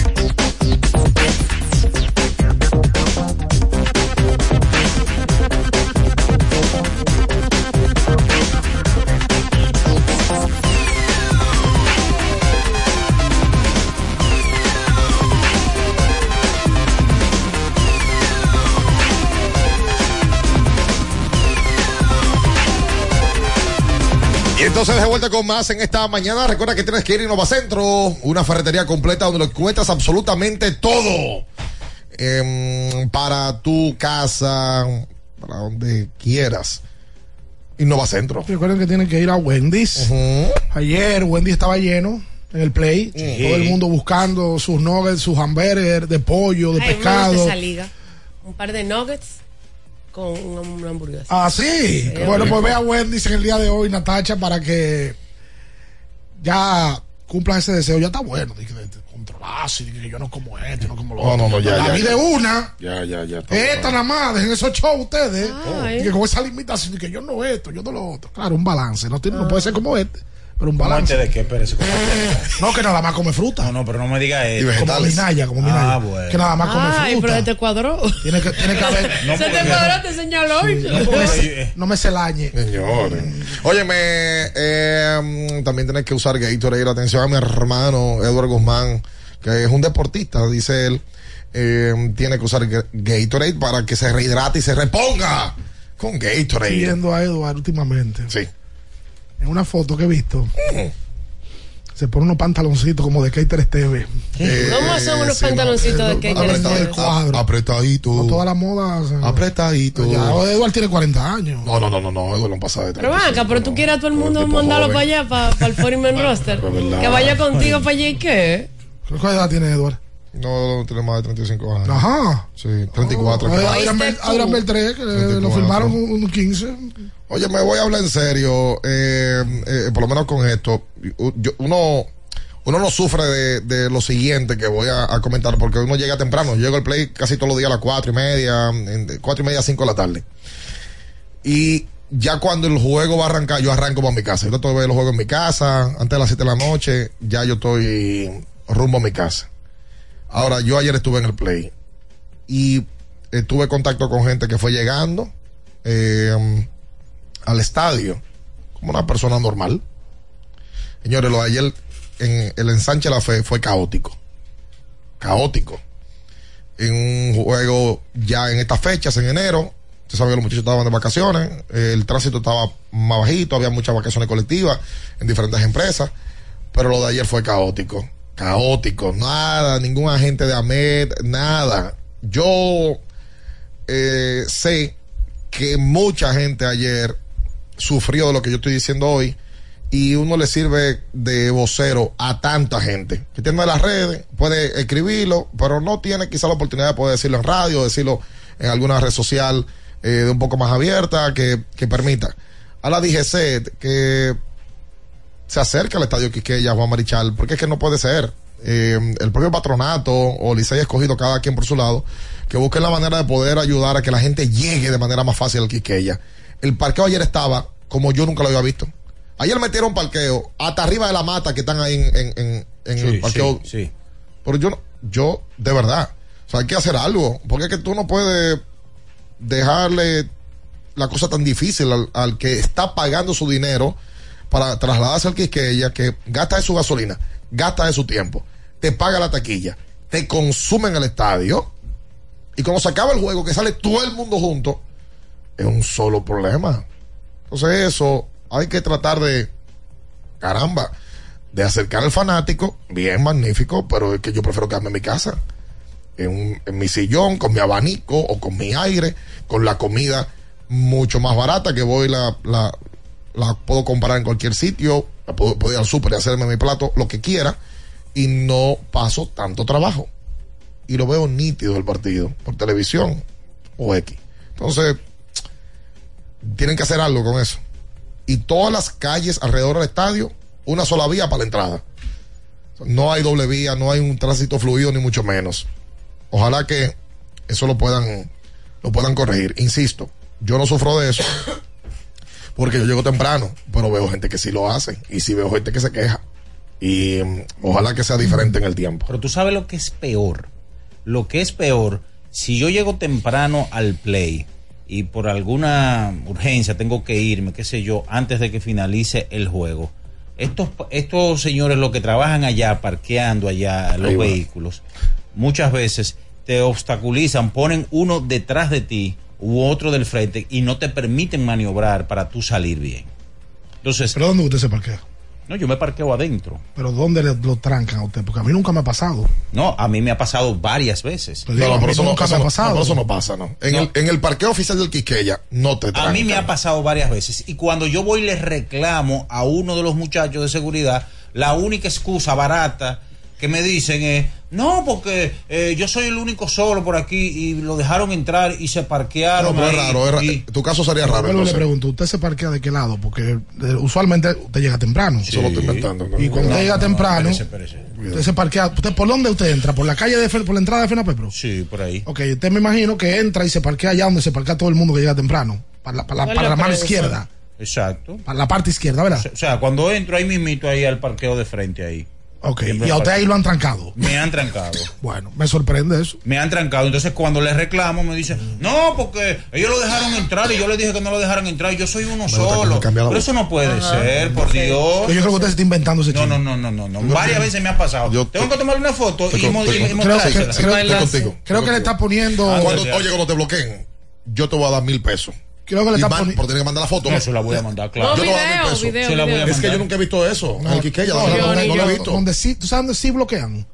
entonces de vuelta con más en esta mañana. Recuerda que tienes que ir a Innovacentro, una ferretería completa donde lo encuentras absolutamente todo. Em, para tu casa, para donde quieras. Innovacentro. Recuerden que tienen que ir a Wendy's. Ayer Wendy's estaba lleno en el play. Todo el mundo buscando sus nuggets, sus hamburgers de pollo, de Ay, pescado. esa liga. Un par de nuggets con una, hamburguesa. Ah, sí. bueno, pues ve a Wendy's en el día de hoy, Natacha, para que ya cumplas ese deseo. Ya está bueno. Dije, de- de controlarse, dije que yo no como esto, no como lo No, otro. no, no, ya, La ya, ya. de una. Ya, ya, ya. está Esta nada más, dejen esos shows ustedes. Que con esa limitación, que yo no esto, yo no lo otro. Claro, un balance. No, tiene, no puede ser como este, pero un balance. ¿Balance de qué? No, que nada más come fruta. No, no, pero no me diga eso. Como Minaya, como Minaya. Ah, bueno. Que nada más come Ay, fruta. pero te cuadró. Tiene que, tiene que haber. No, Se te cuadró, te señaló. No me, no me se lañe. Señores. Óyeme, eh, también tienes que usar Gatorade. Atención a mi hermano Edward Guzmán, que es un deportista, dice él. eh, tiene que usar Ga- Gatorade para que se rehidrate y se reponga con Gatorade. Viendo a Edward últimamente. Sí. En una foto que he visto. Se pone unos pantaloncitos como de Keiter Esteve. ¿Cómo son unos sí, no, pantaloncitos eh, de que apretado el cuadro. Apretadito. No toda la moda. Apretadito. ya Edward tiene 40 años. No, no, no, no, no, Edward no pasa de Pero 35, venga, pero tú no. quieres a todo el mundo tipo mandarlo para allá, para, para el 40 Man roster. Que vaya contigo para allá y qué. ¿Qué edad tiene Edward? No, tiene más de 35 años. Ajá. Sí, 34. Oye, creo. Adrián Bel- Adrián Beltré, que lo 34. firmaron un, un 15. Oye, me voy a hablar en serio, eh, eh, por lo menos con esto. Yo- uno, uno no sufre de, de lo siguiente que voy a, a comentar, porque uno llega temprano. Yo llego al play casi todos los días a las cuatro y media, en- cuatro y media a cinco de la tarde. Y ya cuando el juego va a arrancar, yo arranco para mi casa. Yo trato de ver el juego en mi casa, antes de las siete de la noche, ya yo estoy rumbo a mi casa. Ahora, yo ayer estuve en el play y tuve contacto con gente que fue llegando eh, al estadio como una persona normal. Señores, lo de ayer en el ensanche de la fe fue caótico. Caótico. En un juego ya en estas fechas, en enero, usted sabe que los muchachos estaban de vacaciones, eh, el tránsito estaba más bajito, había muchas vacaciones colectivas en diferentes empresas, pero lo de ayer fue caótico. Caótico, nada, ningún agente de AMED, nada. Yo eh, sé que mucha gente ayer sufrió de lo que yo estoy diciendo hoy y uno le sirve de vocero a tanta gente que tiene las redes, puede escribirlo, pero no tiene quizá la oportunidad de poder decirlo en radio, decirlo en alguna red social eh, de un poco más abierta que, que permita. A la DGC que se acerca al estadio Quiqueya, Juan Marichal, porque es que no puede ser. eh, el propio patronato o Licey escogido cada quien por su lado, que busquen la manera de poder ayudar a que la gente llegue de manera más fácil al Quiqueya. El parqueo ayer estaba como yo nunca lo había visto. Ayer metieron parqueo hasta arriba de la mata que están ahí en, en- en- en Sí, el parqueo. sí, sí. Pero yo, yo, de verdad, o sea, hay que hacer algo, porque es que tú no puedes dejarle la cosa tan difícil al, al que está pagando su dinero para trasladarse al Quisqueya, que gasta de su gasolina, gasta de su tiempo, te paga la taquilla, te consume en el estadio, y cuando se acaba el juego, que sale todo el mundo junto, es un solo problema. Entonces eso hay que tratar de, caramba, de acercar al fanático, bien magnífico, pero es que yo prefiero quedarme en mi casa, en, en mi sillón, con mi abanico o con mi aire, con la comida mucho más barata que voy la, la puedo comprar en cualquier sitio, la puedo, ir al súper y hacerme mi plato, lo que quiera, y no paso tanto trabajo. Y lo veo nítido el partido, por televisión o X. Entonces, tienen que hacer algo con eso. Y todas las calles alrededor del estadio, una sola vía para la entrada. No hay doble vía, no hay un tránsito fluido, ni mucho menos. Ojalá que eso lo puedan, lo puedan corregir. Insisto, yo no sufro de eso, porque yo llego temprano, pero veo gente que sí lo hace, y sí veo gente que se queja. Y mm, ojalá que sea diferente en el tiempo. Pero tú sabes lo que es peor. Lo que es peor, si yo llego temprano al play y por alguna urgencia tengo que irme, qué sé yo, antes de que finalice el juego. Estos, estos señores, los que trabajan allá, parqueando allá los Ahí va. vehículos, muchas veces te obstaculizan, ponen uno detrás de ti u otro del frente y no te permiten maniobrar para tú salir bien. Entonces, ¿Pero dónde usted se parquea? no, yo me parqueo adentro. ¿Pero dónde le- lo trancan a usted? Porque a mí nunca me ha pasado. No, a mí me ha pasado varias veces. Pero digo, a mí nunca me ha pasado. no, pero eso no pasa, ¿no? En, El, en el parqueo oficial del Quisqueya no te A trancan. mí me ha pasado varias veces y cuando yo voy y le reclamo a uno de los muchachos de seguridad, la única excusa barata que me dicen es, no, porque eh, yo soy el único solo por aquí y lo dejaron entrar y se No, parquearon. pero es raro, es ra- y- tu caso sería raro. Pero le pregunto, ¿usted se parquea de qué lado? Porque eh, usualmente usted llega temprano. Eso lo estoy inventando. ¿no? Y cuando No, usted llega no, temprano, usted se parquea. ¿Usted por dónde usted entra? ¿Por la calle de por la entrada de Fenapepro? Sí, por ahí. Ok, usted me imagino que entra y se parquea allá donde se parquea todo el mundo que llega temprano. Para la, para la- para la mano izquierda. Exacto. Para la parte izquierda, ¿verdad? O sea, cuando entro ahí mismito ahí al parqueo de frente ahí. Ok, Siempre y a usted ahí lo han trancado. Me han trancado. Bueno, me sorprende eso. Me han trancado. Entonces, cuando les reclamo, me dicen, no, porque ellos lo dejaron entrar y yo les dije que no lo dejaron entrar y yo soy uno solo. Pero eso no puede ser, por Dios. Yo creo que usted se está inventando ese No, no, no, no, no, no. Varias veces me ha pasado. Tengo que tomar una foto y, y Creo, que- mostrársela. creo- creo que le está poniendo. Cuando, oye, cuando te bloqueen, yo te voy a dar mil pesos. Creo que le Por tener que mandar la foto. No, se la voy a mandar, claro. Yo te voy a dar video, pesos. video, Se la voy a. Es que yo nunca he visto eso. en el Quiqueya, No, no, lo he visto. Donde sí, ¿tú sabes dónde sí bloquean?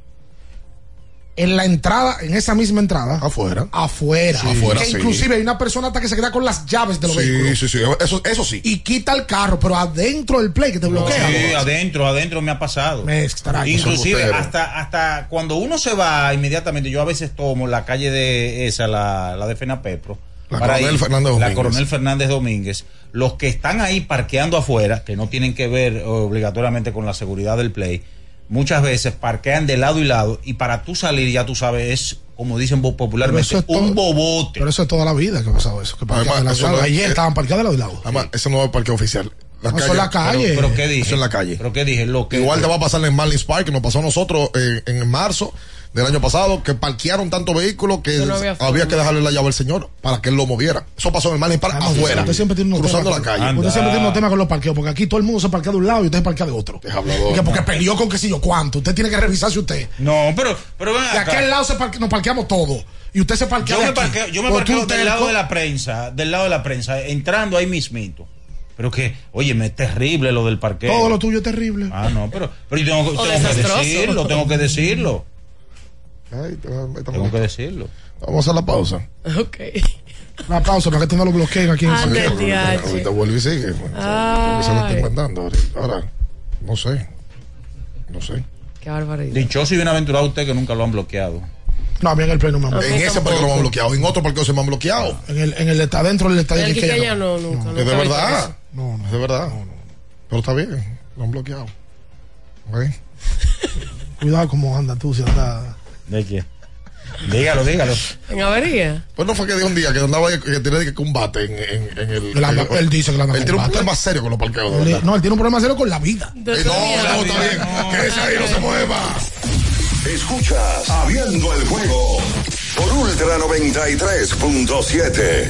En la entrada, en esa misma entrada. Afuera. Afuera. Sí. Afuera, Que sí. inclusive hay una persona hasta que se queda con las llaves de los Sí, vehículos. sí, sí. Eso, eso sí. Y quita el carro, pero adentro del play que te bloquea. Sí, adentro, adentro me ha pasado. Me extraña. Inclusive hasta hasta cuando uno se va inmediatamente, yo a veces tomo la calle de esa, la, la de Fenapepro. La para Coronel ir- Fernández La Domínguez. Coronel Fernández Domínguez. Los que están ahí parqueando afuera, que no tienen que ver eh, obligatoriamente con la seguridad del play, muchas veces parquean de lado y lado y para tú salir, ya tú sabes, es como dicen popularmente, eso es todo- un bobote. Pero eso es toda la vida que ha pasado eso. Que Además, eso no es- estaban parqueados de lado y lado. Además, ese no es parque oficial. La No, eso es la calle. Pero, pero ¿qué dije? Eso en la calle. Pero ¿qué dije? Lo que, Igual te va a pasar en Marlins Park, que nos pasó a nosotros eh, en marzo del año pasado, que parquearon tantos vehículos que no había que dejarle la llave al señor para que él lo moviera. Eso pasó en el Ah, no, afuera, Usted siempre tiene cruzando la con- calle. Usted siempre tiene unos temas con los parqueos, porque aquí todo el mundo se parquea de un lado y usted se parquea de otro. Hablador. Que porque peleó con qué sé yo cuánto. Usted tiene que revisarse usted. No, pero, pero ven De aquel lado se parque- nos parqueamos todos. Y usted se parquea Yo de me aquí. parqueo, yo me parqueo del lado de la prensa, del lado de la prensa, entrando ahí mismito. Pero que, oye, me es terrible lo del parqueo. Todo lo tuyo es terrible. Ah, no, pero, pero yo tengo, tengo que decirlo, tengo que decirlo. Ay, Tengo que decirlo. Vamos a hacer la pausa. Ok. Una pausa para que tú no lo bloqueen aquí en Ah, día. Ahorita vuelve y sigue. Ay. Se lo está inventando. ahorita. Ahora, no sé. No sé. Qué barbaridad. Dichoso y bienaventurado usted que nunca lo han bloqueado. No, a mí en el pleno me han mí En ese tampoco. parque lo han bloqueado. En otro parque se me han bloqueado. En el, en el está dentro del estadio El Quiqueya, Quiqueya no. no, nunca. Es de verdad. No, no. Es de verdad. Pero está bien. Lo han bloqueado. Ok. Cuidado cómo anda tú, si anda. ¿De qué? Dígalo, dígalo. En avería. Pues no fue que de un día que andaba que tiene que combate en, en, en el. En el- él dice que anda Él tiene un problema serio con los parqueos. no, él tiene un problema serio con la vida. Eh, no, no, está bien. Que ese ahí no se mueva. Escuchas Abriendo el juego por Ultra 93.7.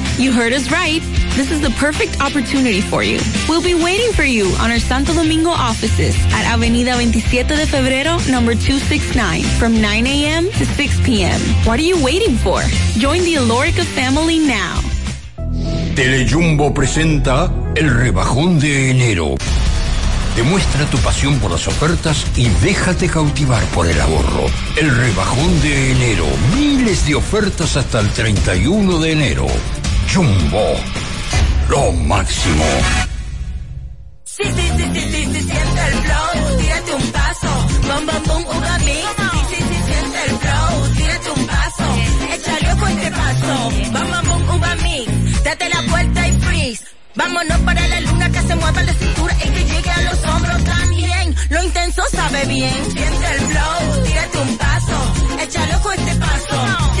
You heard us right. This is the perfect opportunity for you. We'll be waiting for you on our Santo Domingo offices at Avenida 27 de Febrero, number 269, from 9 a.m. to 6 p.m. What are you waiting for? Join the Alorica family now. Telejumbo presenta el rebajón de enero. Demuestra tu pasión por las ofertas y déjate cautivar por el ahorro. El rebajón de enero. Miles de ofertas hasta el 31 de enero. Jumbo. Lo máximo. Sí, sí, sí, sí, sí, sí, siente el flow, tírate un paso, bom, bom, bom, uva mix. Sí, sí, sí, siente el flow, tírate un paso, échale ojo este paso, bom, bom, bom, uva mix. Date la vuelta y freeze. Vámonos para la luna que se mueva la cintura y que llegue a los hombros también. Lo intenso sabe bien. Siente el flow, tírate un paso, échale ojo este paso.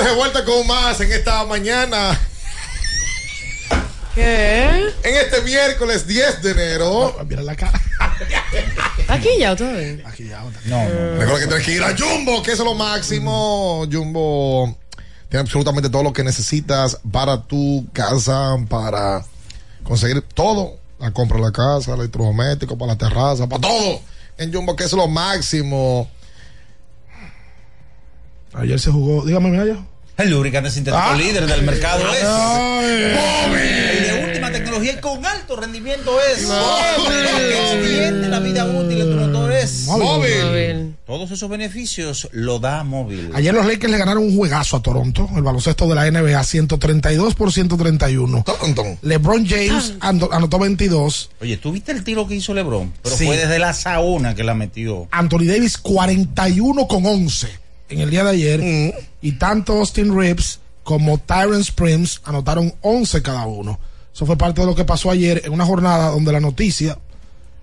Entonces de vuelta con más en esta mañana. ¿Qué? En este miércoles 10 de enero. Mira la cara. Aquí ya vez. Aquí ya No, no. Recuerda que tienes que ir a Jumbo, que eso es lo máximo. Jumbo tiene absolutamente todo lo que necesitas para tu casa, para conseguir todo. La compra de la casa, el electrodoméstico, para la terraza, para todo. En Jumbo, que eso es lo máximo. Ayer se jugó, dígame, mira yo. El lubricante sintético Ah. líder del mercado es. Ay. El de última tecnología y con alto rendimiento es. Que extiende la vida útil de tu motor es. Móvil. Todos esos beneficios lo da móvil. Ayer los Lakers le ganaron un juegazo a Toronto, el baloncesto de la NBA, 132 por 131. LeBron James anotó 22. Oye, ¿tú viste el tiro que hizo LeBron? Pero Sí. fue desde la sauna que la metió. Anthony Davis 41 con 11 en el día de ayer. Y tanto Austin Reeves como Tyron Springs anotaron 11 cada uno. Eso fue parte de lo que pasó ayer en una jornada donde la noticia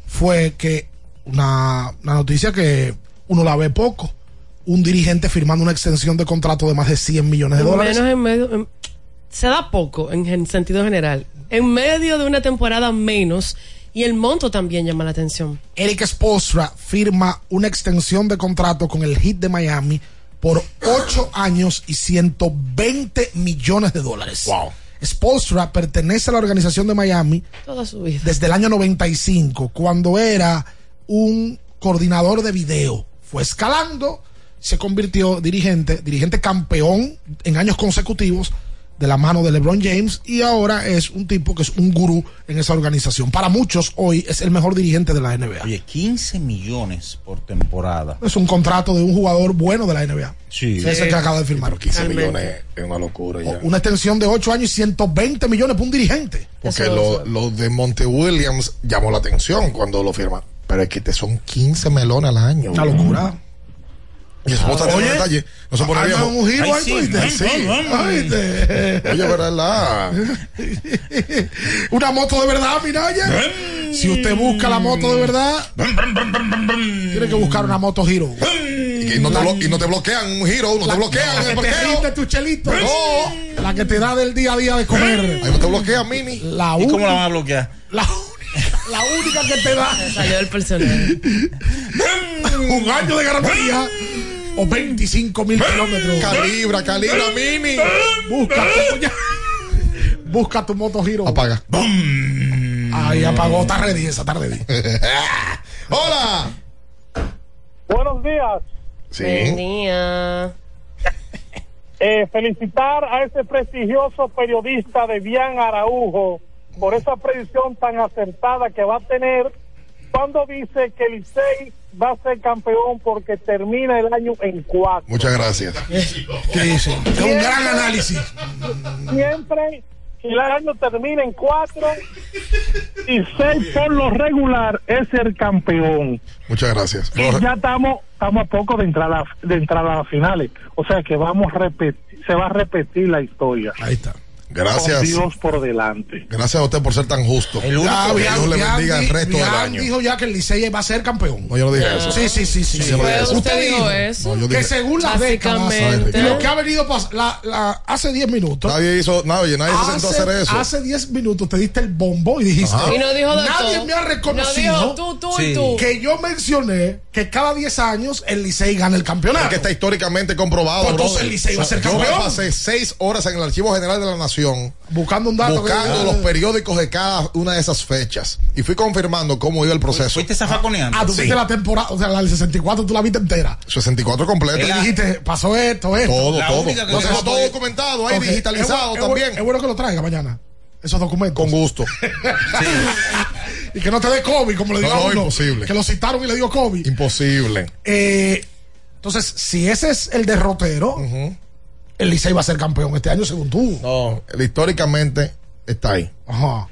fue que una, una noticia que uno la ve poco. Un dirigente firmando una extensión de contrato de más de 100 millones de dólares. Menos en medio. en- se da poco en, en sentido general. En medio de una temporada menos. Y el monto también llama la atención. Eric Spolstra firma una extensión de contrato con el Heat de Miami por 8 años y 120 millones de dólares. Wow. Spolstra pertenece a la organización de Miami Toda su vida. desde el año 95, cuando era un coordinador de video. Fue escalando, se convirtió dirigente, dirigente campeón en años consecutivos de la mano de LeBron James y ahora es un tipo que es un gurú en esa organización. Para muchos hoy es el mejor dirigente de la NBA. Oye, 15 millones por temporada. Es un contrato de un jugador bueno de la NBA. Sí. Ese que acaba de firmar. 15 Realmente. millones es una locura ya. Una extensión de 8 años y 120 millones para un dirigente. Porque lo, lo de Monte Williams llamó la atención cuando lo firma. Pero es que te son 15 melones al año. Una locura. Y su esposa tiene un detalle. No se pone viejo. un giro Ay, ahí, sí, sí. Oye, ¿verdad? Una moto de verdad, mira, oye. Si usted busca la moto de verdad, tiene que buscar una moto giro. Y no te, y no te bloquean un giro, no La- te bloquean la el que te parqueo. rinde tu chelito. No. La que te da del día a día de comer. Ahí no te bloquean, Mini. La ¿Y cómo la van a bloquear? La única, la única que te da Salió el personal. un año de garantía o 25 mil kilómetros. Calibra, calibra, Mini. Busca tu, busca tu moto giro. Apaga. Ahí apagó, está ready esa, ready. Hola. Buenos días. Buen día. Eh, felicitar a ese prestigioso periodista de Bian Araujo por esa predicción tan acertada que va a tener cuando dice que Licey va a ser campeón porque termina el año en cuatro. Muchas gracias. Sí, sí. Es un gran análisis. Siempre que el año termina en cuatro y seis por lo regular es el campeón. Muchas gracias. Y ya estamos estamos a poco de entrar a, de entrar a las finales. O sea que vamos a repetir, se va a repetir la historia. Ahí está. Gracias. Con Dios por delante. Gracias a usted por ser tan justo. El único Ya, que Dios le bendiga el resto del año. dijo ya que el Licey va a ser campeón. No, yo no dije eso. Sí, sí, sí, sí. Sí, yo no dije eso. Usted dijo eso. No, yo que dije- según las décadas, Básicamente. lo que ha venido la, la, hace 10 minutos. Nadie hizo, nadie, nadie se sentó a hacer eso. Hace 10 minutos te diste el bombo y dijiste. Ajá. Y no dijo de Nadie todo. me ha reconocido No dijo tú, tú Sí. y tú. que yo mencioné que cada 10 años el Licey gana el campeonato. Es que está históricamente comprobado. Pues entonces el Licey va a ser Yo campeón. pasé seis horas en el Archivo General de la Nación Buscando un dato. buscando que- los periódicos de cada una de esas fechas y fui confirmando cómo iba el proceso. ¿Fuiste zafaconeando? Ah, tú Sí. viste la temporada, o sea, la del 64 tú la viste entera. 64 completo. Y dijiste, pasó esto, esto. Todo, La todo. Lo tengo todo documentado ahí, digitalizado Es también. Es bueno que lo traiga mañana. Esos documentos. Con gusto. y que no te dé COVID, como le digo No, a no, uno, imposible. que lo citaron y le dio COVID. Imposible. Eh, entonces, si ese es el derrotero, el Licey va a ser campeón este año, según tú. No, él históricamente está ahí. Ajá.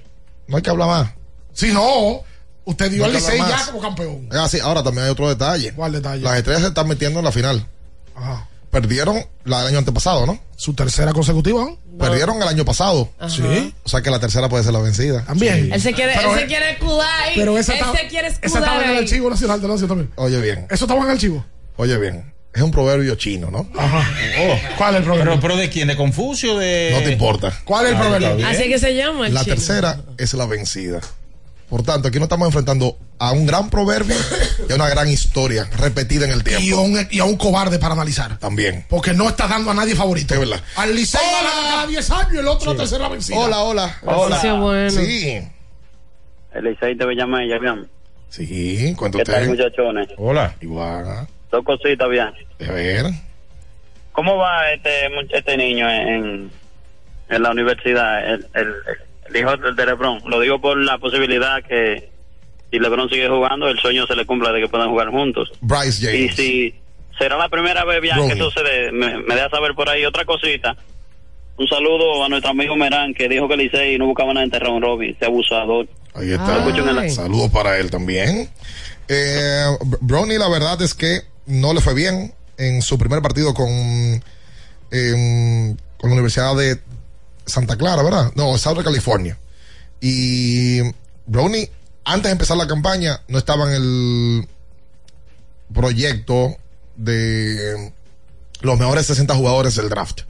No hay que hablar más. Si no, usted dio No al Licey ya como campeón. Es así. Ahora también hay otro detalle. ¿Cuál detalle? Las estrellas se están metiendo en la final. Ajá. Perdieron la del año antepasado, ¿no? Su tercera consecutiva. ¿no? Perdieron el año pasado. Ajá. Sí. O sea que la tercera puede ser la vencida. También. Él se quiere, Pero, él se quiere escudar ahí. Pero esa él está- se quiere esa escudar estaba en el archivo nacional de la también. Oye bien, Eso estaba en el archivo. oye bien. Es un proverbio chino, ¿no? Ajá. ¿Cuál es el problema? Pero, pero de quién? ¿De Confucio? De... No te importa. ¿Cuál es el bien. Así que se llama el La chino. tercera es la vencida. Por tanto, aquí nos estamos enfrentando a un gran proverbio y a una gran historia repetida en el Y a, tiempo. un, y a un cobarde para analizar. También. Porque no está dando a nadie favorito. Es verdad. Al gana cada 10 años y el otro la tercera vencida. Hola, hola. Hola. Sí, bueno. Sí. El Licey te Villamella, bien. Sí, cuenta ¿Qué tal, muchachones? Hola. Igual. Dos cositas, bien. A ver. ¿Cómo va este este niño en, en la universidad? El, el, el hijo de de LeBron. Lo digo por la posibilidad que si LeBron sigue jugando, el sueño se le cumpla de que puedan jugar juntos. Bryce Y James. si será la primera vez, bien, Brony. que eso se de- me, me deja saber por ahí otra cosita. Un saludo a nuestro amigo Merán, que dijo que Licey no buscaba nada en Terrón Robin, ese abusador. Ahí está. Saludos para él también. Eh, Br- Brownie, la verdad es que no le fue bien en su primer partido con, con la Universidad de Santa Clara, ¿verdad? No, Southern California. Y Brownie, antes de empezar la campaña, no estaba en el proyecto de los mejores 60 jugadores del draft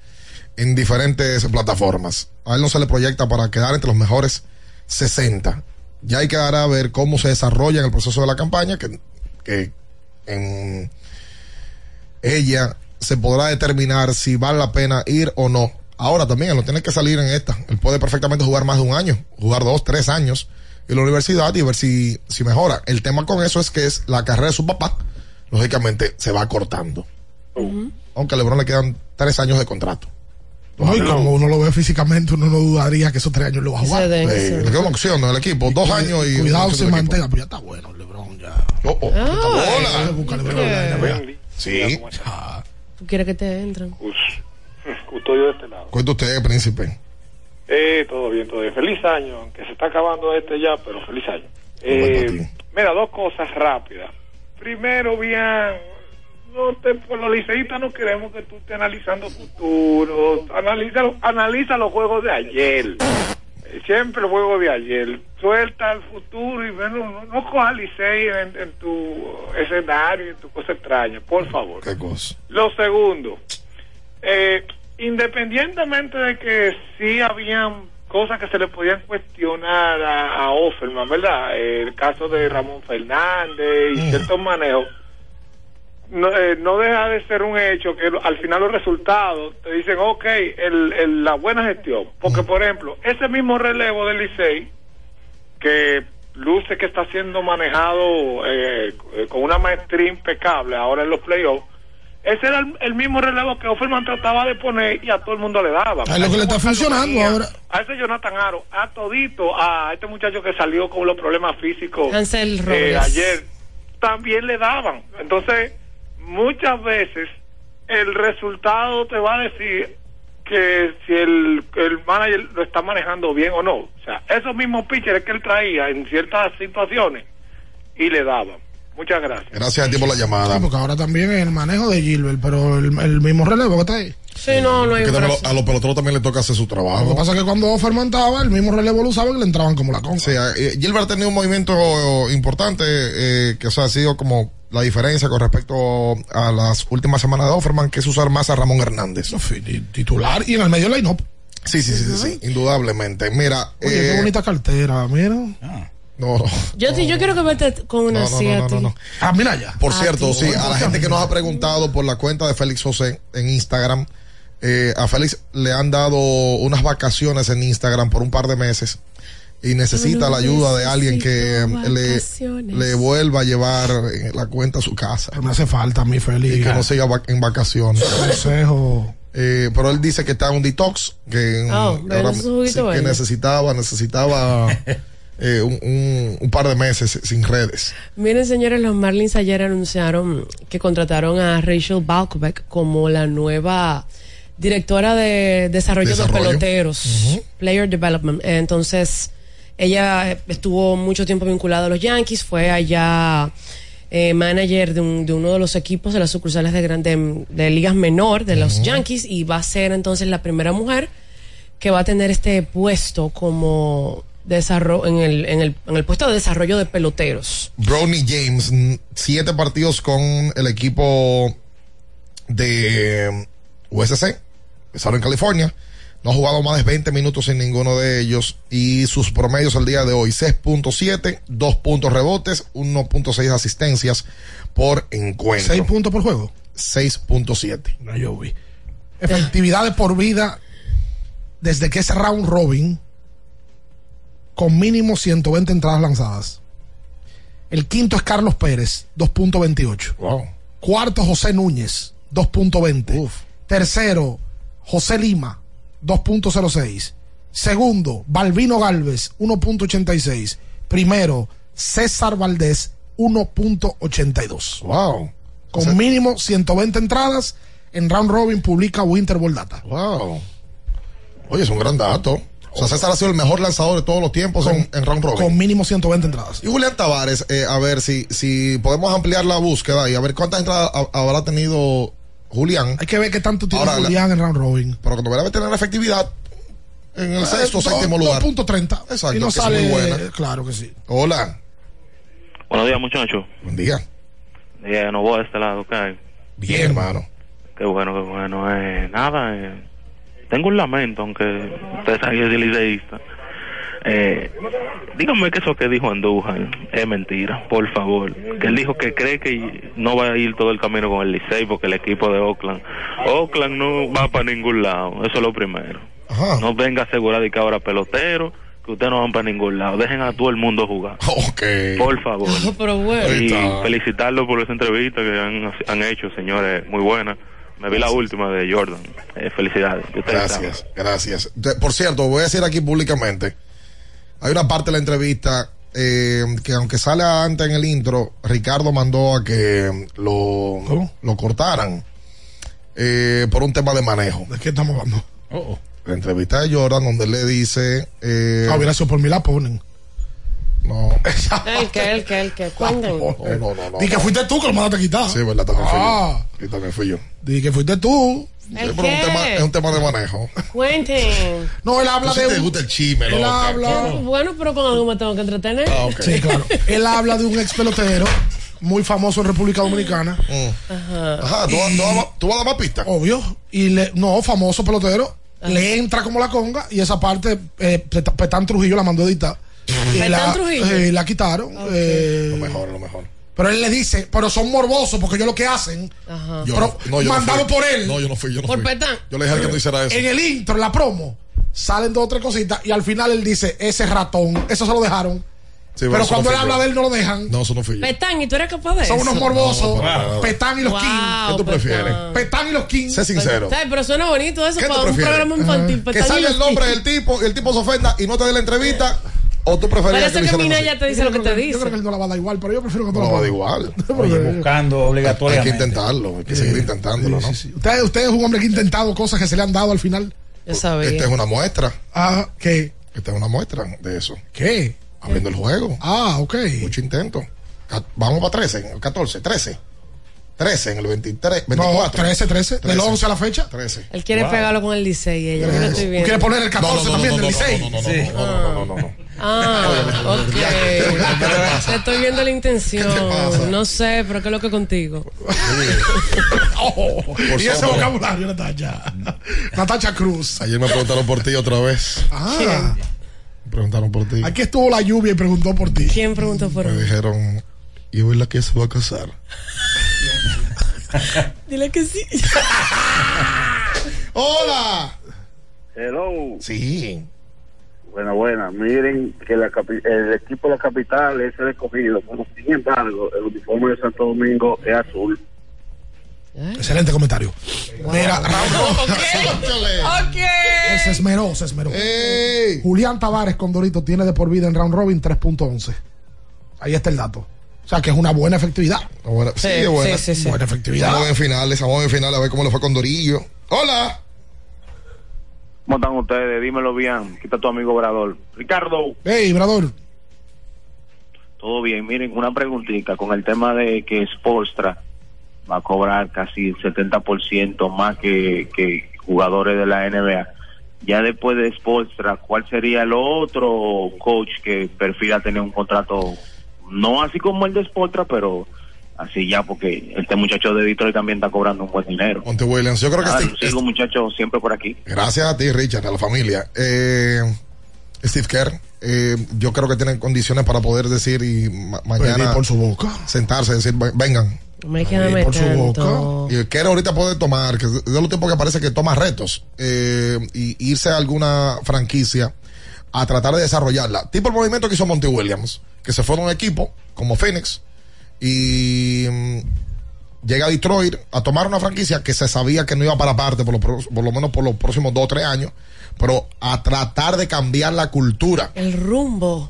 en diferentes plataformas. A él no se le proyecta para quedar entre los mejores 60. Ya hay que dar a ver cómo se desarrolla en el proceso de la campaña, que, que en ella se podrá determinar si vale la pena ir o no. Ahora también él no tiene que salir en esta. Él puede perfectamente jugar más de un año, jugar dos, tres años en la universidad y ver si, si mejora. El tema con eso es que es la carrera de su papá, lógicamente se va cortando. Aunque a LeBron le quedan tres años de contrato. No, y como uno lo ve físicamente, uno no dudaría que esos tres años lo va a jugar. Se den, Eh, se le queda una opción en el equipo, dos años y Cuidado, se del mantenga, pero ya está bueno, LeBron ya. Oh, oh. Ah, Sí. ¿Tú quieres que te entren? Custodio de este lado. Cuenta usted, príncipe. Eh, todo bien, todo bien. Feliz año, aunque se está acabando este ya, pero feliz año. Eh, mira, dos cosas rápidas. Primero, bien, no te, por los liceístas no queremos que tú estés analizando futuro. Analiza, analiza los juegos de ayer. Siempre el juego de ayer. Suelta el futuro y bueno, no, no licey en, en tu escenario, en tu cosa extraña, por favor. ¿Qué cosa? Lo segundo, eh, independientemente de que sí habían cosas que se le podían cuestionar a, a Offerman, ¿verdad? El caso de Ramón Fernández y ciertos manejos, no, eh, no deja de ser un hecho que lo- al final los resultados te dicen, ok, el, el- la buena gestión. Porque, por ejemplo, ese mismo relevo del Licey, que luce que está siendo manejado eh, eh, con una maestría impecable ahora en los playoffs, ese era el, el mismo relevo que Offerman trataba de poner y a todo el mundo le daba. Es lo que le está funcionando ahora. A ese Jonathan Aro, a todito, a este muchacho que salió con los problemas físicos eh, ayer, también le daban. Entonces, muchas veces el resultado te va a decir que si el, el manager lo está manejando bien o no. O sea, esos mismos pitchers que él traía en ciertas situaciones y le daban. Muchas gracias. Gracias a ti por la llamada. Sí, porque ahora también es el manejo de Gilbert, pero el, el mismo relevo que está ahí. Sí, no, no hay a los peloteros también le toca hacer su Lo que trabajo. pasa es que cuando Offerman estaba, el mismo relevo lo usaban y le entraban como la O concha. sea, eh, Gilbert ha tenido un movimiento importante eh, que o sea, ha sido como la diferencia con respecto a las últimas semanas de Offerman, que es usar más a Ramón Hernández. Titular y en el medio line-up. Sí, sí, sí, sí, sí, indudablemente. Mira, Oye, eh, qué bonita cartera, mira. no, no. Yo, sí, yo quiero que vete con una No, no, no, no, no, no. Ah, mira ya. Por A cierto, ti. sí, a la gente que nos ha preguntado por la cuenta de Félix José en Instagram, eh, a Félix le han dado unas vacaciones en Instagram por un par de meses y necesita la ayuda de alguien que le, le vuelva a llevar eh, la cuenta a su casa Me hace falta a mí, y que no siga en vacaciones. Consejo. Eh, pero él dice que está en un detox, que, Oh, ahora- sí, que necesitaba, necesitaba eh, un, un- un par de meses sin redes. Miren, señores, los Marlins ayer anunciaron que contrataron a Rachel Balkovec como la nueva directora de desarrollo, Desarrollo. de peloteros, Player Development. Entonces, ella estuvo mucho tiempo vinculada a los Yankees, fue allá eh, manager de, un- de uno de los equipos de las sucursales de, gran- de, ligas menor de los Yankees y va a ser entonces la primera mujer que va a tener este puesto como desarrollo en el, en el, en el puesto de desarrollo de peloteros. Brownie James, siete partidos con el equipo de USC, que en California. No ha jugado más de 20 minutos en ninguno de ellos. Y sus promedios al día de hoy: 6.7, 2 puntos rebotes, 1.6 asistencias por encuentro. 6 puntos por juego. 6.7. No, yo vi. Efectividad de por vida desde que es round robin con mínimo 120 entradas lanzadas. El quinto es Carlos Pérez, 2.28. Wow. Cuarto, José Núñez, 2.20. Tercero, José Lima, 2.06. Segundo, Balvino Galvez, 1.86. Primero, César Valdés, 1.82. Wow. Con mínimo 120 entradas, en round robin publica Winter Ball Data. Wow. Oye, es un gran dato. O sea, César ha sido el mejor lanzador de todos los tiempos en, en round robin. Con mínimo 120 entradas. Y Julián Tavares, eh, a ver si, si podemos ampliar la búsqueda y a ver cuántas entradas ha- habrá tenido Julián. Hay que ver qué tanto tiene Ahora, Julián en round robin. Pero cuando verá tener efectividad en el Eh, sexto o do- séptimo lugar. 2.30. Exacto, Y no que es sale. muy buena. Claro que sí. Hola. Buenos días, muchachos. Buen día. Eh, no voy a este lado, ¿qué hay? Bien, hermano. Qué bueno, qué bueno. Eh, nada, eh, tengo un lamento, aunque usted sabe que es liceísta. Eh, dígame que eso que dijo Andújar es mentira, por favor. Que él dijo que cree que no va a ir todo el camino con el Licey porque el equipo de Oakland. Oakland no va para ningún lado, eso es lo primero. No venga a asegurar de que ahora pelotero, que ustedes no van para ningún lado. Dejen a todo el mundo jugar. Ok. Por favor. Pero bueno. Y felicitarlo por esa entrevista que han, han hecho, señores, muy buena. Me vi la última de Jordan. Eh, felicidades. Ustedes Gracias, gracias. Por cierto, voy a decir aquí públicamente, hay una parte de la entrevista eh, que aunque sale antes en el intro, Ricardo mandó a que lo, lo cortaran eh, por un tema de manejo. ¿De qué estamos hablando? La entrevista de Jordan donde le dice... Eh, Ah, hubiera sido por mí la ponen. No. El que, el que, el que, cuenten. No, no, no, no. Di que fuiste tú que lo mandaste a quitar. Sí, verdad, también fui Ah. yo. Sí, también fui yo. Di que fuiste tú. ¿El Pero un tema- es un tema de manejo. Cuenten. No, él habla Tú de. te gusta el chisme, Él loca. habla. Bueno, pero con algo me tengo que entretener. Ah. Sí, claro. Él habla de un ex pelotero muy famoso en República Dominicana. Ajá. Ajá, ¿tú, vas- tú vas- tú vas a dar más pistas? Obvio. Y le, no, famoso pelotero. Le entra como la conga y esa parte eh, Pet- Petán Trujillo la mandó a editar. Y ¿Petán la, Trujillo? eh, la quitaron. eh, Lo mejor, lo mejor. Pero él le dice, pero son morbosos porque ellos lo que hacen, Ajá. Yo pero no, no, yo no mandado fui. por él. No, yo no fui, yo no Por fui. Petán. Yo le dije que no hiciera eso. en el intro, en la promo, salen dos o tres cositas y al final él dice, ese ratón, eso se lo dejaron. Sí, pero cuando no él habla yo. de él no lo dejan. No, eso no fui yo. Petán, ¿y tú eres capaz de eso? Son unos morbosos. No. Petán y los Wow, King. ¿Qué tú prefieres? Petán. Y los King. Sé sincero. ¿Sabes? Pero suena bonito eso ¿Qué tú para un prefieres? programa infantil. Que y salga los el nombre del tipo y el tipo se ofenda y no te dé la entrevista. ¿O tú preferirías Parece que Mina ya te dice lo que te Yo creo que dice. él no la va a dar igual, pero yo prefiero que así? no No, la va a igual. Oye, buscando Hay que obligatoriamente. intentarlo, hay que seguir intentándolo, ¿no? Usted, usted es un hombre que ha intentado cosas que se le han dado al final. Yo sabía. Esta es una muestra. Ah, ¿qué? Esta es una muestra de eso. ¿Qué? Abriendo el juego. Ah, ok. Mucho intento. Vamos para 13, en el 14, 13. 13 en el 23, No, 24. 13, 13. Del 13. 11 a la fecha. 13. Él quiere Wow. pegarlo con el Licey, ella. Yo lo estoy ¿Tú viendo. quieres poner el No, no, 14 no, también no, del no, Licey? no, no, no, no, no, no, no, no. Ah, ok. pasa? Te estoy viendo la intención. ¿Qué te pasa? No sé, pero ¿qué es lo que contigo? Oh, Por y ese vocabulario, Natacha. Natacha Cruz. Ayer me preguntaron por ti otra vez. Ah, Me preguntaron por ti. aquí estuvo la lluvia y preguntó por ti. ¿Quién preguntó por Me mí? dijeron, ¿y hoy la que se va a casar? Dile que sí. ¡Hola! Hello. Sí. Buena, buena. Miren que la el equipo de la capital es el escogido. Bueno, sin embargo, el uniforme de Santo Domingo es azul. Excelente comentario. Mira, Ok. se esmeró, se esmeró. Julián Tavares con Dorito tiene de por vida en round robin 3.11. Ahí está el dato. O sea que es una buena efectividad. Buena- sí, buena. Buena efectividad. Estamos en finales, estamos en finales a ver cómo le fue con Dorillo. Hola. ¿Cómo están ustedes? Dímelo bien. Aquí está tu amigo Obrador. Ricardo, Hey, Brador. todo bien. Miren, una preguntita con el tema de que Spolstra va a cobrar casi el 70% más que, que jugadores de la NBA. Ya después de Spolstra, ¿cuál sería el otro coach que prefiera tener un contrato no así como el de Spolstra, pero así ya porque este muchacho de Detroit también está cobrando un buen dinero? Monte Williams, yo creo que Ah, Steve- sigo muchacho siempre por aquí. Gracias a ti, Richard, a la familia. Eh, Steve Kerr, eh, yo creo que tiene condiciones para poder decir y ma- mañana Pedir por su boca. sentarse y decir, "Ven- vengan. Me Pedir por su boca. Y Kerr ahorita puede tomar, que es de los tiempos que parece que toma retos eh, y irse a alguna franquicia a tratar de desarrollarla. Tipo el movimiento que hizo Monty Williams, que se fue a un equipo como Phoenix y mm, llega a Detroit a tomar una franquicia que se sabía que no iba para parte por lo, por lo menos por los próximos dos o tres años, pero a tratar de cambiar la cultura, El rumbo.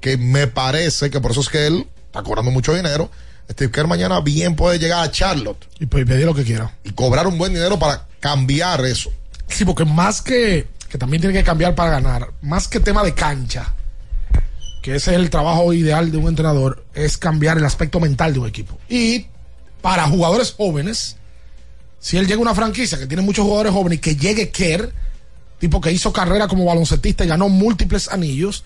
que me parece que por eso es que él está cobrando mucho dinero. Steve Kerr mañana bien puede llegar a Charlotte Y pe- pedir lo que quiera. y cobrar un buen dinero para cambiar eso. Sí, porque más que, que también tiene que cambiar para ganar, más que tema de cancha, que ese es el trabajo ideal de un entrenador, es cambiar el aspecto mental de un equipo. Y para jugadores jóvenes, si él llega a una franquicia que tiene muchos jugadores jóvenes y que llegue Kerr, tipo que hizo carrera como baloncetista y ganó múltiples anillos,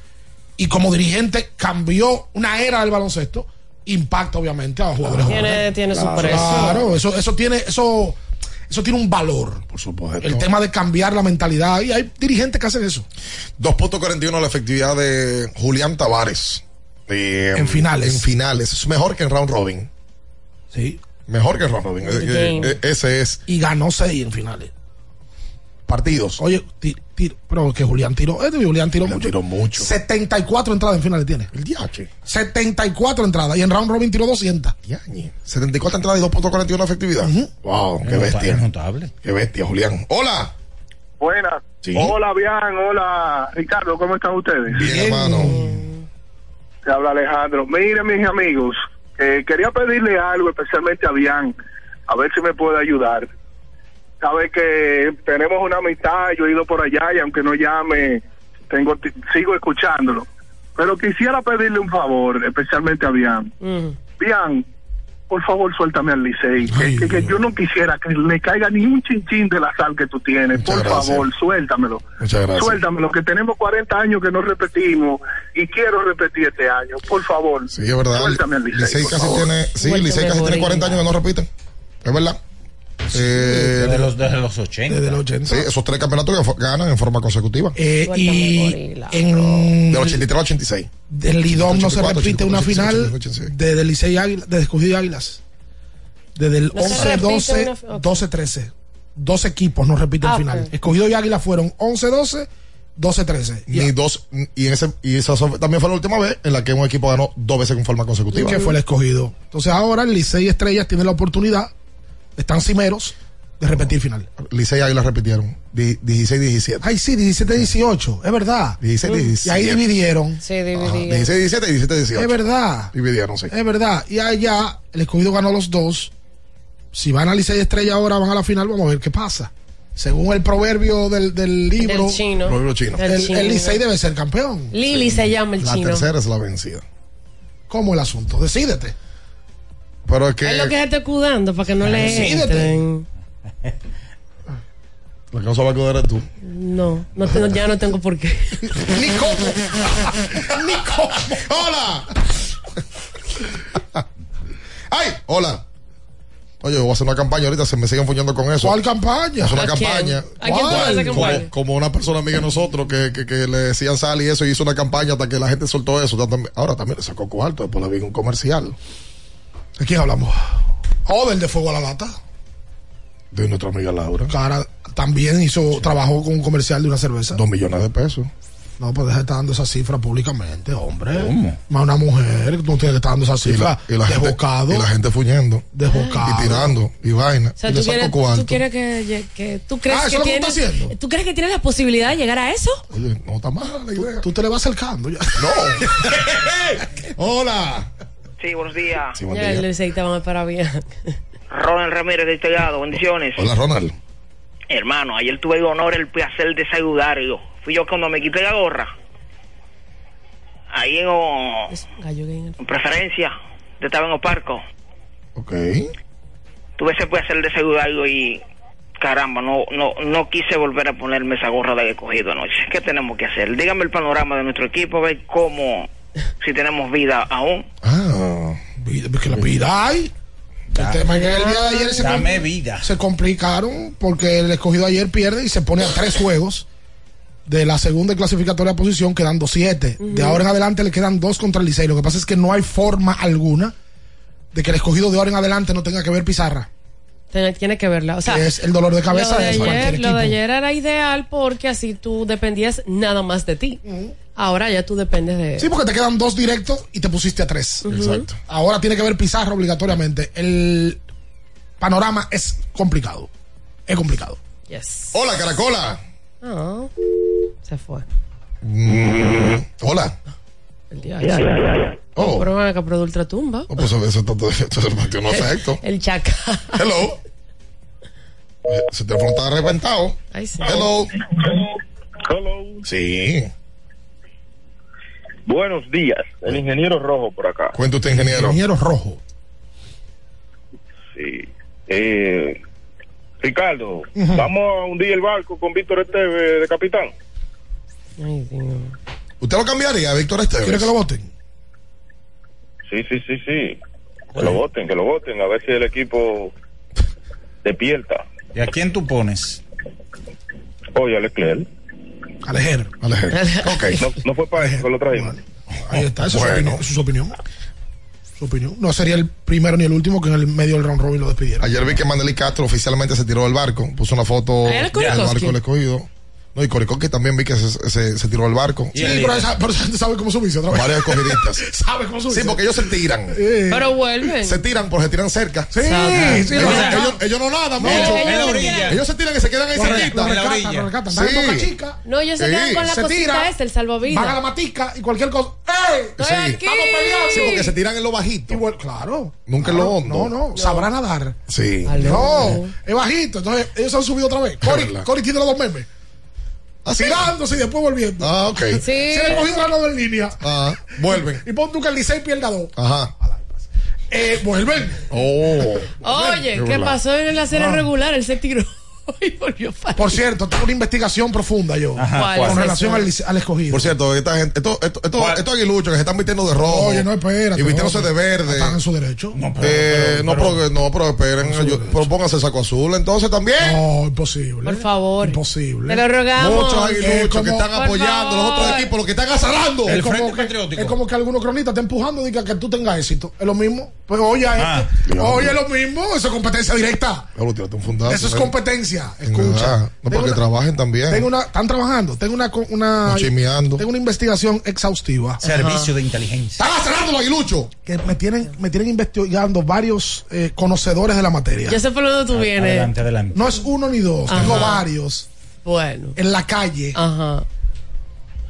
y como dirigente cambió una era del baloncesto, impacta obviamente a los jugadores Tiene- jóvenes. tiene su Claro, precio. Claro, eso, eso tiene, eso, eso tiene un valor. Por supuesto. El tema de cambiar la mentalidad. Y hay dirigentes que hacen eso. 2.41 la efectividad de Julián Tavares. Eh, En finales. En finales. Es mejor que en round robin. Sí. Mejor que en round robin. Eh, eh, eh, ese es. Y ganó seis en finales. Partidos. Oye, ti- ti- pero que Julián tiró. Este Julián tiró mucho. tiró mucho. 74 entradas en finales tiene. El DH. 74 entradas. Y en round robin tiró 200. 74 entradas y 2.41 efectividad. Wow, qué bestia. notable. Qué bestia, Julián. Hola. Buenas. Sí. Hola, Bian. Hola, Ricardo. ¿Cómo están ustedes? Bien, hermano. Te habla Alejandro. Miren, mis amigos, eh, quería pedirle algo especialmente a Bian, a ver si me puede ayudar. Sabe que tenemos una amistad, yo he ido por allá y aunque no llame, tengo ti- sigo escuchándolo. Pero quisiera pedirle un favor, especialmente a Bian. Bian, por favor, suéltame al Licey. Que, que- que yo no quisiera que le caiga ni un chinchín de la sal que tú tienes. Muchas por gracias. favor, suéltamelo. Muchas gracias. Suéltamelo, que tenemos 40 años que no repetimos y quiero repetir este año. Por favor. Sí, es verdad. Suéltame al Licey, Licey casi favor. tiene, sí, Licey casi tiene Borilla. 40 años que no repiten. Es verdad. Eh, Desde los, desde los 80. Desde los 80. Sí, esos tres campeonatos que ganan en forma consecutiva. Eh, y en Del 83 al 86. del Lidom no se 84, repite una 85, final 86. desde el Licey Águila, desde Escogido y Águilas. Desde el No se 11, repite 12, una- ok. 12, 13. Dos equipos no repiten Ah, final. ok. Escogido y Águila fueron 11, 12, 12, 13. Ni dos, y, ese, y esa también fue la última vez en la que un equipo ganó dos veces en forma consecutiva. que fue el escogido. Entonces ahora el Licey Estrellas tiene la oportunidad, están cimeros, de repetir final. Licey y Águila repitieron. Di- 16-17. Ay, sí, 17-18, es verdad. 16-17. Y ahí dividieron. Sí, dividí. 16-17 y 17-18. Es verdad. Dividieron, sí. Es verdad. Y allá el escogido ganó los dos. Si van a Licey Estrella ahora, van a la final, vamos a ver qué pasa. Según el proverbio del, del libro, Del chino. Proverbio chino. Del el, chino. el Licey debe ser campeón. Lili se llama el La chino. tercera es la vencida. ¿Cómo el asunto? Decídete. Pero es que Es lo que se está escudando para que no le entren. la que no sabe acordar eres tú. No, no tengo- ya no tengo por qué. Ni cómo. Ni cómo. ¡Hola! ¡Ay! ¡Hola! Oye, voy a hacer una campaña ahorita, se me siguen fuñando con eso. ¿Cuál campaña? Es una ¿A quién? campaña. ¿A quién a hacer Como, una persona amiga de nosotros que, que, que le decían sal y eso, y hizo una campaña hasta que la gente soltó eso. Ahora también le sacó cuarto, después le vi un comercial ¿De quién hablamos? Oh, del de Fuego a la Lata. de nuestra amiga Laura. Cara, también hizo, trabajó con un comercial de una cerveza. Dos millones de pesos. No, pues deja de estar dando esa cifra públicamente, hombre. Más una mujer, tú no tienes que estar dando esa Y cifra. la, y la gente, desbocado. y la gente fuñendo. Desbocado. Y tirando. Y vaina. O sea, y tú le saco quieres, cuarto. tú quieres que, que tú crees Ah, que ¿eso es lo que tú tienes, estás tú crees que tienes la posibilidad de llegar a eso? Oye, no está mal la idea. Tú te le vas acercando ya. No. Hola. Sí, buenos días. Sí, buen Ya día. el Licey te van a parar bien. Ronald Ramírez de Tellado, bendiciones. Hola, Ronald. Hermano, ayer tuve el honor, el placer de saludarlo. Fui yo cuando me quité la gorra. Ahí en, o- en preferencia, de estaba en Oparco. Ok. Tuve ese placer de saludarlo y caramba, no, no, no quise volver a ponerme esa gorra de escogido anoche. ¿Qué tenemos que hacer? Dígame el panorama de nuestro equipo, a ver cómo, si tenemos vida aún. Ah. Vida- Que la vida hay. El tema es que el día de ayer se, Dame vida. se complicaron porque el escogido ayer pierde y se pone a tres juegos de la segunda y clasificatoria posición, quedando siete. De ahora en adelante le quedan dos contra el Licey. Lo que pasa es que no hay forma alguna de que el escogido de ahora en adelante no tenga que ver pizarra. Tiene, tiene que verla. O sea, es el dolor de cabeza lo de, ayer, equipo. lo de ayer era ideal porque así tú dependías nada más de ti. Ahora ya tú dependes de. Sí, porque te quedan dos directos y te pusiste a tres. Exacto. Ahora tiene que ver pizarra obligatoriamente. El panorama es complicado. Es complicado. Yes. Hola, Caracola. Ah, se fue. Mm, Hola. El día Oh. Pero van acá ultratumba. Oh, pues eso, eso, eso se metió en efecto. El chaca. Hello. Se te está reventado. Ay, sí. Hello. Hello. Sí. Buenos días. El ingeniero rojo por acá. Cuenta usted, ingeniero. Ingeniero rojo. Sí. Eh, Ricardo, vamos a hundir el barco con Víctor Esteve de capitán. Ay, Dios. ¿Usted lo cambiaría, Víctor Esteves? ¿Quiere que lo voten? Sí, sí, sí, sí. Que lo voten, que lo voten, a ver si el equipo despierta. ¿Y a quién tú pones? Oye, Alex Leclerc. Alejer. Alejer. Ok. No, no fue para eso lo trajimos. Ahí está, esa es su Bueno. opinión, es su opinión. Su opinión. No sería el primero ni el último que en el medio del round robin lo despidieron. Ayer vi que Maneli Castro oficialmente se tiró del barco. Puso una foto ¿Ah, era del barco del escogido. No, y Coricoque también vi que se, se, se tiró del barco. Sí, pero esa, pero esa gente sabe cómo subirse otra vez. Varios escogidistas. sabe cómo subirse. Sí, porque ellos se tiran. Eh. Pero vuelven. Se tiran porque se tiran cerca. Sí, ellos, sí, ellos, ellos- ellos no nadan No, mucho. ellos En la se orilla. tiran. Ellos se tiran y se quedan ahí cerquita. en Boca Sí. Chica. No, ellos se Sí. quedan con la Se cosita tira, esa, el salvavidas. Van a la matica y cualquier cosa. ¡Ey! Estoy Sí. aquí. Estamos peleando. Sí, porque se tiran en lo bajito. Igual, claro. Nunca en lo hondo. No, no, sabrá nadar. Sí. No, es bajito. Entonces, ellos se han subido otra vez. Verdad. Cory tiene los dos memes. Tirándose y después volviendo. Ah, ok. Sí. Se le cogió ganado en línea. Ah, vuelven. Y pon tú que el Licey pierda dos. Ajá. Eh, vuelven. Oh. Oye, ¿qué pasó en la serie Ah. regular? Él se tiró y volvió para Por cierto, tengo una investigación profunda yo. Ajá, ¿Cuál ¿cuál? Con es relación al, escogido. Por cierto, esta gente, estos esto, esto, estos aguiluchos que se están vistiendo de rojo. Oye, no, espérate. Y vistiéndose de verde. Están en su derecho. No, Eh, no, pero, no, pero esperen, yo- pero pónganse el saco azul entonces también. No, imposible. Por favor. Imposible. Te lo rogamos. Muchos aguiluchos como- que están apoyando los otros equipos, los que están azarando. Es El como, Frente que, Patriótico. es como que algunos cronistas te empujando y que, que tú tengas éxito. Es lo mismo. Pues oye, Ah, este. oye, es lo mismo. Eso es competencia directa. Eso es eh. competencia. En Escucha. verdad. No, Tengo porque una- trabajen también. Tengo una, están trabajando. Tengo una, una, No tengo una investigación exhaustiva Servicio de inteligencia. Están azarando los aguiluchos. que me tienen, me tienen investigando varios eh, conocedores de la materia. Ya sé por dónde tú vienes. Adelante, adelante. No es uno ni dos, tengo Ajá. varios Bueno. en la calle Ajá.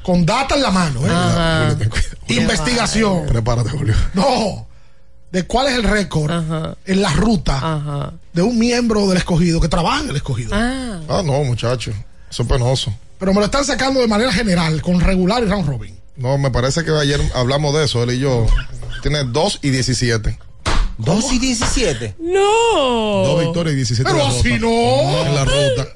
con data en la mano. ¿eh? Ajá. Investigación. Prepárate, Julio. No. De cuál es el récord Ajá. en la ruta Ajá. de un miembro del escogido que trabaja en el escogido. Ah. Ah, no, muchacho. Eso es penoso. Pero me lo están sacando de manera general, con regular y round robin. No, me parece que ayer hablamos de eso, él y yo. Tiene 2 y 17. 2 y 17. No. Dos victorias y 17 Pero así no. En la ruta.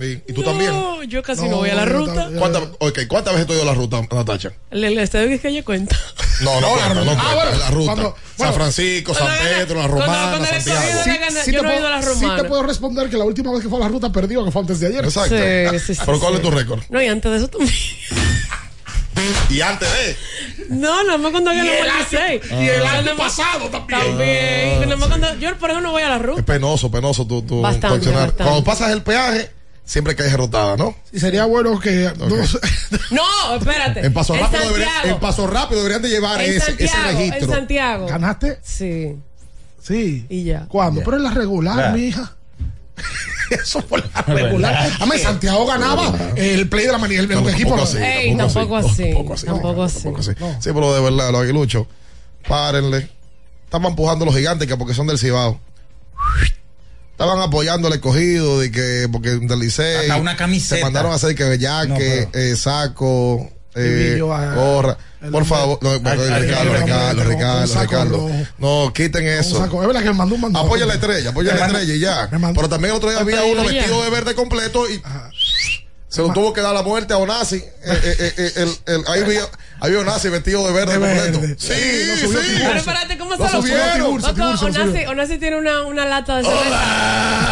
Sí. ¿Y tú también? Yo casi no, No, voy a la yo ruta. ¿Cuántas okay, ¿cuántas veces has ido a la ruta, Natacha? El, el estadio que es que yo cuenta. No, no, cuenta, no, Ah, cuenta, bueno, la ruta. cuando- San. Francisco, San Pedro, la Romana, cuando Santiago. Sí. gana- Sí yo te no he puedo- ido a la sí romana. te puedo responder que la última vez que fue a la ruta perdió, que fue antes de ayer. Exacto. Sí, sí, sí, Pero ¿cuál sí. es tu récord? No, y antes de eso también. Y antes de. No, no me cuando no el voy a año- seis. y el año No me- pasado también. También. Cuando- yo por eso no voy a la Es ruta. penoso, penoso tu, tu Bastante, accionar. bastante. Cuando pasas el peaje, siempre cae derrotada, ¿no? Y sería bueno que. no. No, espérate. En paso, rápido deberían, en paso rápido deberían de llevar En ese, ese Santiago, registro. En Santiago. ¿Ganaste? Sí. Sí. Y ya. ¿Cuándo? Pero en la regular, Ya. mija. Eso fue la regular. Además, Santiago ganaba el play de la manía, el mejor equipo. Tampoco no. así, Ey, tampoco así. Tampoco así. Sí, pero de verdad, los aguiluchos, párenle. Estaban empujando los gigantes que porque son del Cibao. Estaban apoyando al escogido de que porque del Licey. Hasta una camiseta. Se mandaron a hacer que jaque, eh, saco, eh, Brillo a- gorra. Por favor, no, Ricardo, Ricardo, Ricardo, Ricardo, saco. No, quiten eso. saco- Es verdad que me mandó un mandado. Apoya la estrella, apoya la estrella y ya. Pero también el otro día había Pero uno vestido de verde completo y se lo tuvo que dar la muerte a Onasi. Eh, eh, eh, eh, el- el- ahí había, había Onasi vestido de verde De completo. verde. Sí, Sí. Pero espérate, ¿cómo se lo subieron. Loco, Onasi, tiene una, una lata de cerveza.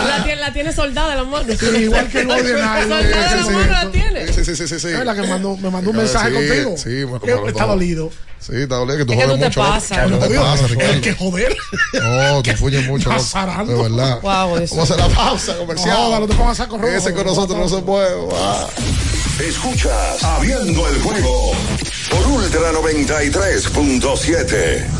La, tiene, la tiene soldada la mano. Sí, igual que el Golden Eye. Soldada la mano la tiene. Sí, sí, sí, sí, sí. Es verdad que me mandó, me mandó un mensaje Sí, contigo. Sí, me Que mandó está todo. dolido. Sí, está dolido que tú Es que jodes tú te mucho. loco. pasas. No te El Ricardo. que joder. No, tú fuyes mucho. De verdad. Wow, eso. Vamos a hacer la pausa comercial. No, no te pongas saco rojo. Ese con nosotros no se puede. Escuchas Abriendo el juego por Ultra 93.7.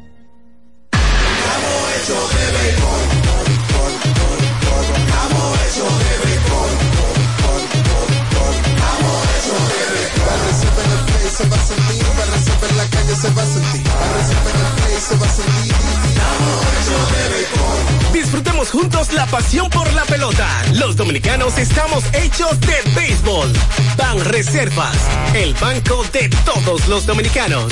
Disfrutemos juntos la pasión por la pelota. Los dominicanos estamos hechos de béisbol. Ban Reservas, el banco de todos los dominicanos.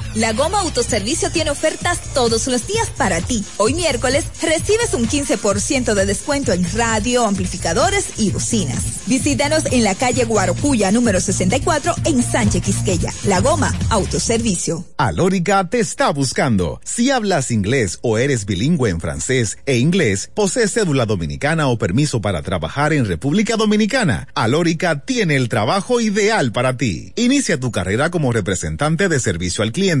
La Goma Autoservicio tiene ofertas todos los días para ti. Hoy miércoles recibes un 15% de descuento en radio, amplificadores y bocinas. Visítanos en la calle Guarocuya número 64 en Sánchez Quisqueya. La Goma Autoservicio. Alórica te está buscando. Si hablas inglés o eres bilingüe en francés e inglés, posees cédula dominicana o permiso para trabajar en República Dominicana, Alórica tiene el trabajo ideal para ti. Inicia tu carrera como representante de servicio al cliente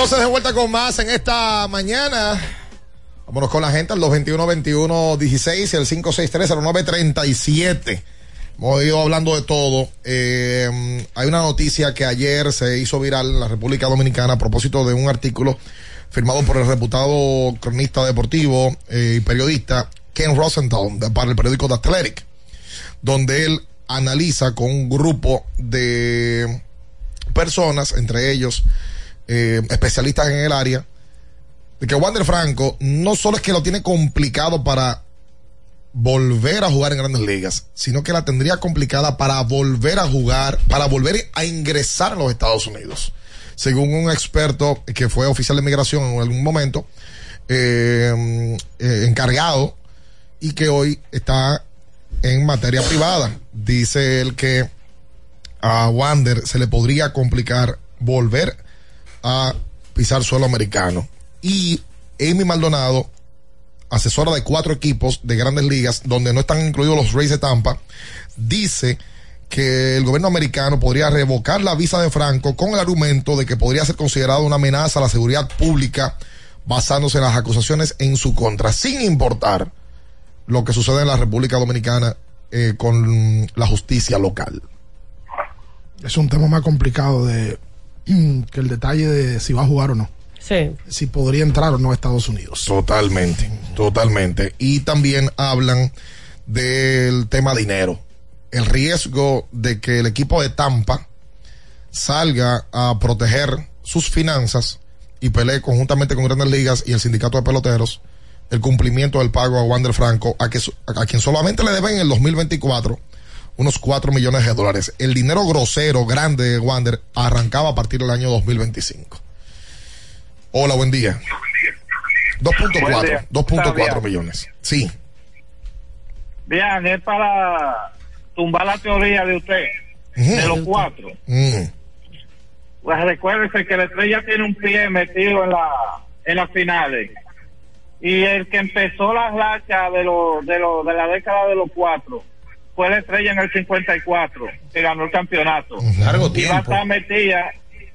Entonces de vuelta con más en esta mañana. Vámonos con la gente al 221-21-16 y el 563-0937. Hemos ido hablando de todo. Eh, hay una noticia que ayer se hizo viral en la República Dominicana a propósito de un artículo firmado por el reputado cronista deportivo eh, y periodista Ken Rosenthal para el periódico The Athletic, donde él analiza con un grupo de personas, entre ellos eh, especialistas en el área, de que Wander Franco no solo es que lo tiene complicado para volver a jugar en grandes ligas, sino que la tendría complicada para volver a jugar, para volver a ingresar a los Estados Unidos. Según un experto que fue oficial de migración en algún momento, eh, eh, encargado y que hoy está en materia privada. Dice él que a Wander se le podría complicar volver a pisar suelo americano. Y Amy Maldonado, asesora de cuatro equipos de grandes ligas, donde no están incluidos los Rays de Tampa, dice que el gobierno americano podría revocar la visa de Franco con el argumento de que podría ser considerado una amenaza a la seguridad pública basándose en las acusaciones en su contra, sin importar lo que sucede en la República Dominicana eh, con la justicia local. Es un tema más complicado de que el detalle de si va a jugar o no. Sí. Si podría entrar o no a Estados Unidos. Totalmente, totalmente. Y también hablan del tema dinero. El riesgo de que el equipo de Tampa salga a proteger sus finanzas y pelee conjuntamente con Grandes Ligas y el sindicato de peloteros el cumplimiento del pago a Wander Franco, a, que, a quien solamente le deben en el 2024 unos 4 millones de dólares. El dinero grosero, grande de Wander arrancaba a partir del año 2025. Hola, buen día. Buen 2.4, día. 2.4 Está millones. Sí. Bien, es para tumbar la teoría de usted, de los cuatro. Mm. Pues recuérdese que la estrella tiene un pie metido en la en las finales. Y el que empezó las rachas de, los de, los de la década de los cuatro fue la estrella en el 54, que ganó el campeonato. Largo Y va a tiempo. estar metida,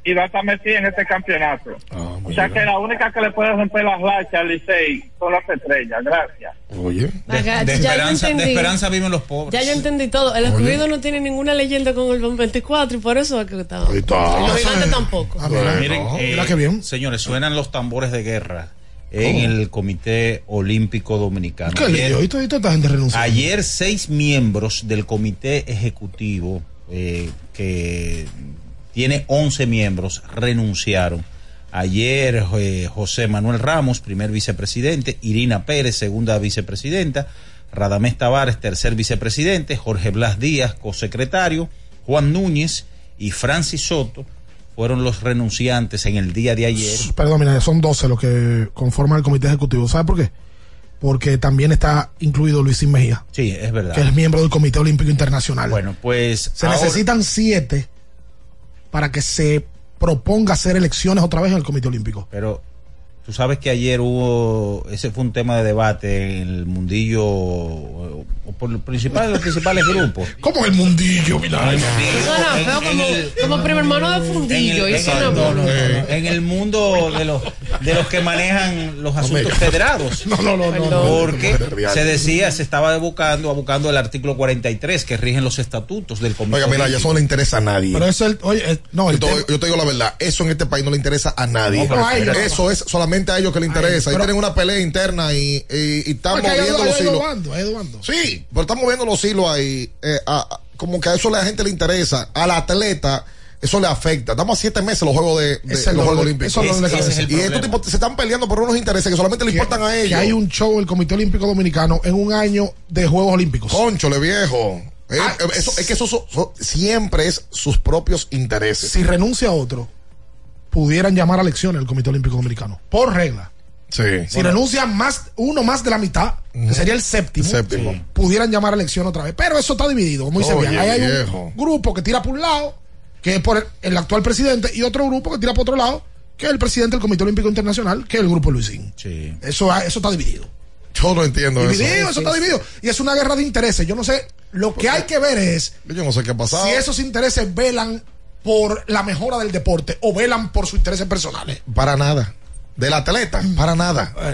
y va a estar metida en este campeonato. Ah, o sea que la única que le puede romper las rachas al Licey son las estrellas. Gracias. Oye. De ya yo esperanza, de esperanza viven los pobres. Ya yo entendí todo. El escogido no tiene ninguna leyenda con el 24 y por eso es que está. Y los gigantes tampoco. Miren, eh, señores, suenan los tambores de guerra en ¿Cómo? el Comité Olímpico Dominicano. ¿Qué lío? ¿Y toda gente? Ayer seis miembros del comité ejecutivo, eh, que tiene 11 miembros, renunciaron. Ayer eh, José Manuel Ramos, primer vicepresidente, Irina Pérez, segunda vicepresidenta, Radamés Tavares, tercer vicepresidente, Jorge Blas Díaz, cosecretario, Juan Núñez y Francis Soto fueron los renunciantes en el día de ayer. Perdón, mira, son 12 los que conforman el comité ejecutivo. ¿Sabe por qué? porque también está incluido Luisín Mejía, Sí, es verdad. que es miembro del Comité Olímpico Internacional. Bueno, pues. Se ahora- necesitan siete para que se proponga hacer elecciones otra vez en el Comité Olímpico. Pero tú sabes que ayer hubo, ese fue un tema de debate en el mundillo, o por los principales, los principales grupos. ¿Cómo el mundillo, Milagro? Suena feo como, como primo hermano de fundillo. en, el, no, no, no, no, en el mundo de los de los que manejan los asuntos federados. No, no, no, no. Porque se decía, se estaba buscando, buscando el artículo 43 que rigen los estatutos del comité. Oiga, mira, ya eso no le interesa a nadie. Pero eso, el, oye, el- no, yo, te, tema- yo te digo la verdad, eso en este país no le interesa a nadie. No, eso es solamente a ellos que le interesa. Ahí tienen una pelea interna y, y, y están Porque hay moviendo dos- los hay hilos. hay. Sí, pero están moviendo los hilos ahí. eh, a- a- como que a eso a la gente le interesa. Al atleta, eso le afecta. Estamos a siete meses los Juegos de, de- Ese es los lo- Juegos Olímpicos. eso es que Ese es el y estos tipos se están peleando por unos intereses que solamente le importan a que ellos. hay un show el Comité Olímpico Dominicano en un año de Juegos Olímpicos. Conchole viejo. Eh, Ah, eh, eso- es que eso, so- so- siempre es sus propios intereses. Si renuncia a otro, pudieran llamar a elecciones el Comité Olímpico Dominicano. Por regla. Sí. Si renuncia más, uno más de la mitad, que sería el séptimo, Séptimo. pudieran llamar a elección otra vez. Pero eso está dividido, como dice bien. Ahí hay viejo. un grupo que tira por un lado, que es por el, el actual presidente, y otro grupo que tira por otro lado, que es el presidente del Comité Olímpico Internacional, que es el grupo Luisín. Sí. Eso, eso está dividido. Yo no entiendo Dividido, eso. eso está dividido. Y es una guerra de intereses. Yo no sé, lo que hay que ver es Yo no sé qué ha pasado. si esos intereses velan por la mejora del deporte o velan por sus intereses personales. Para nada. Del atleta, para nada. Del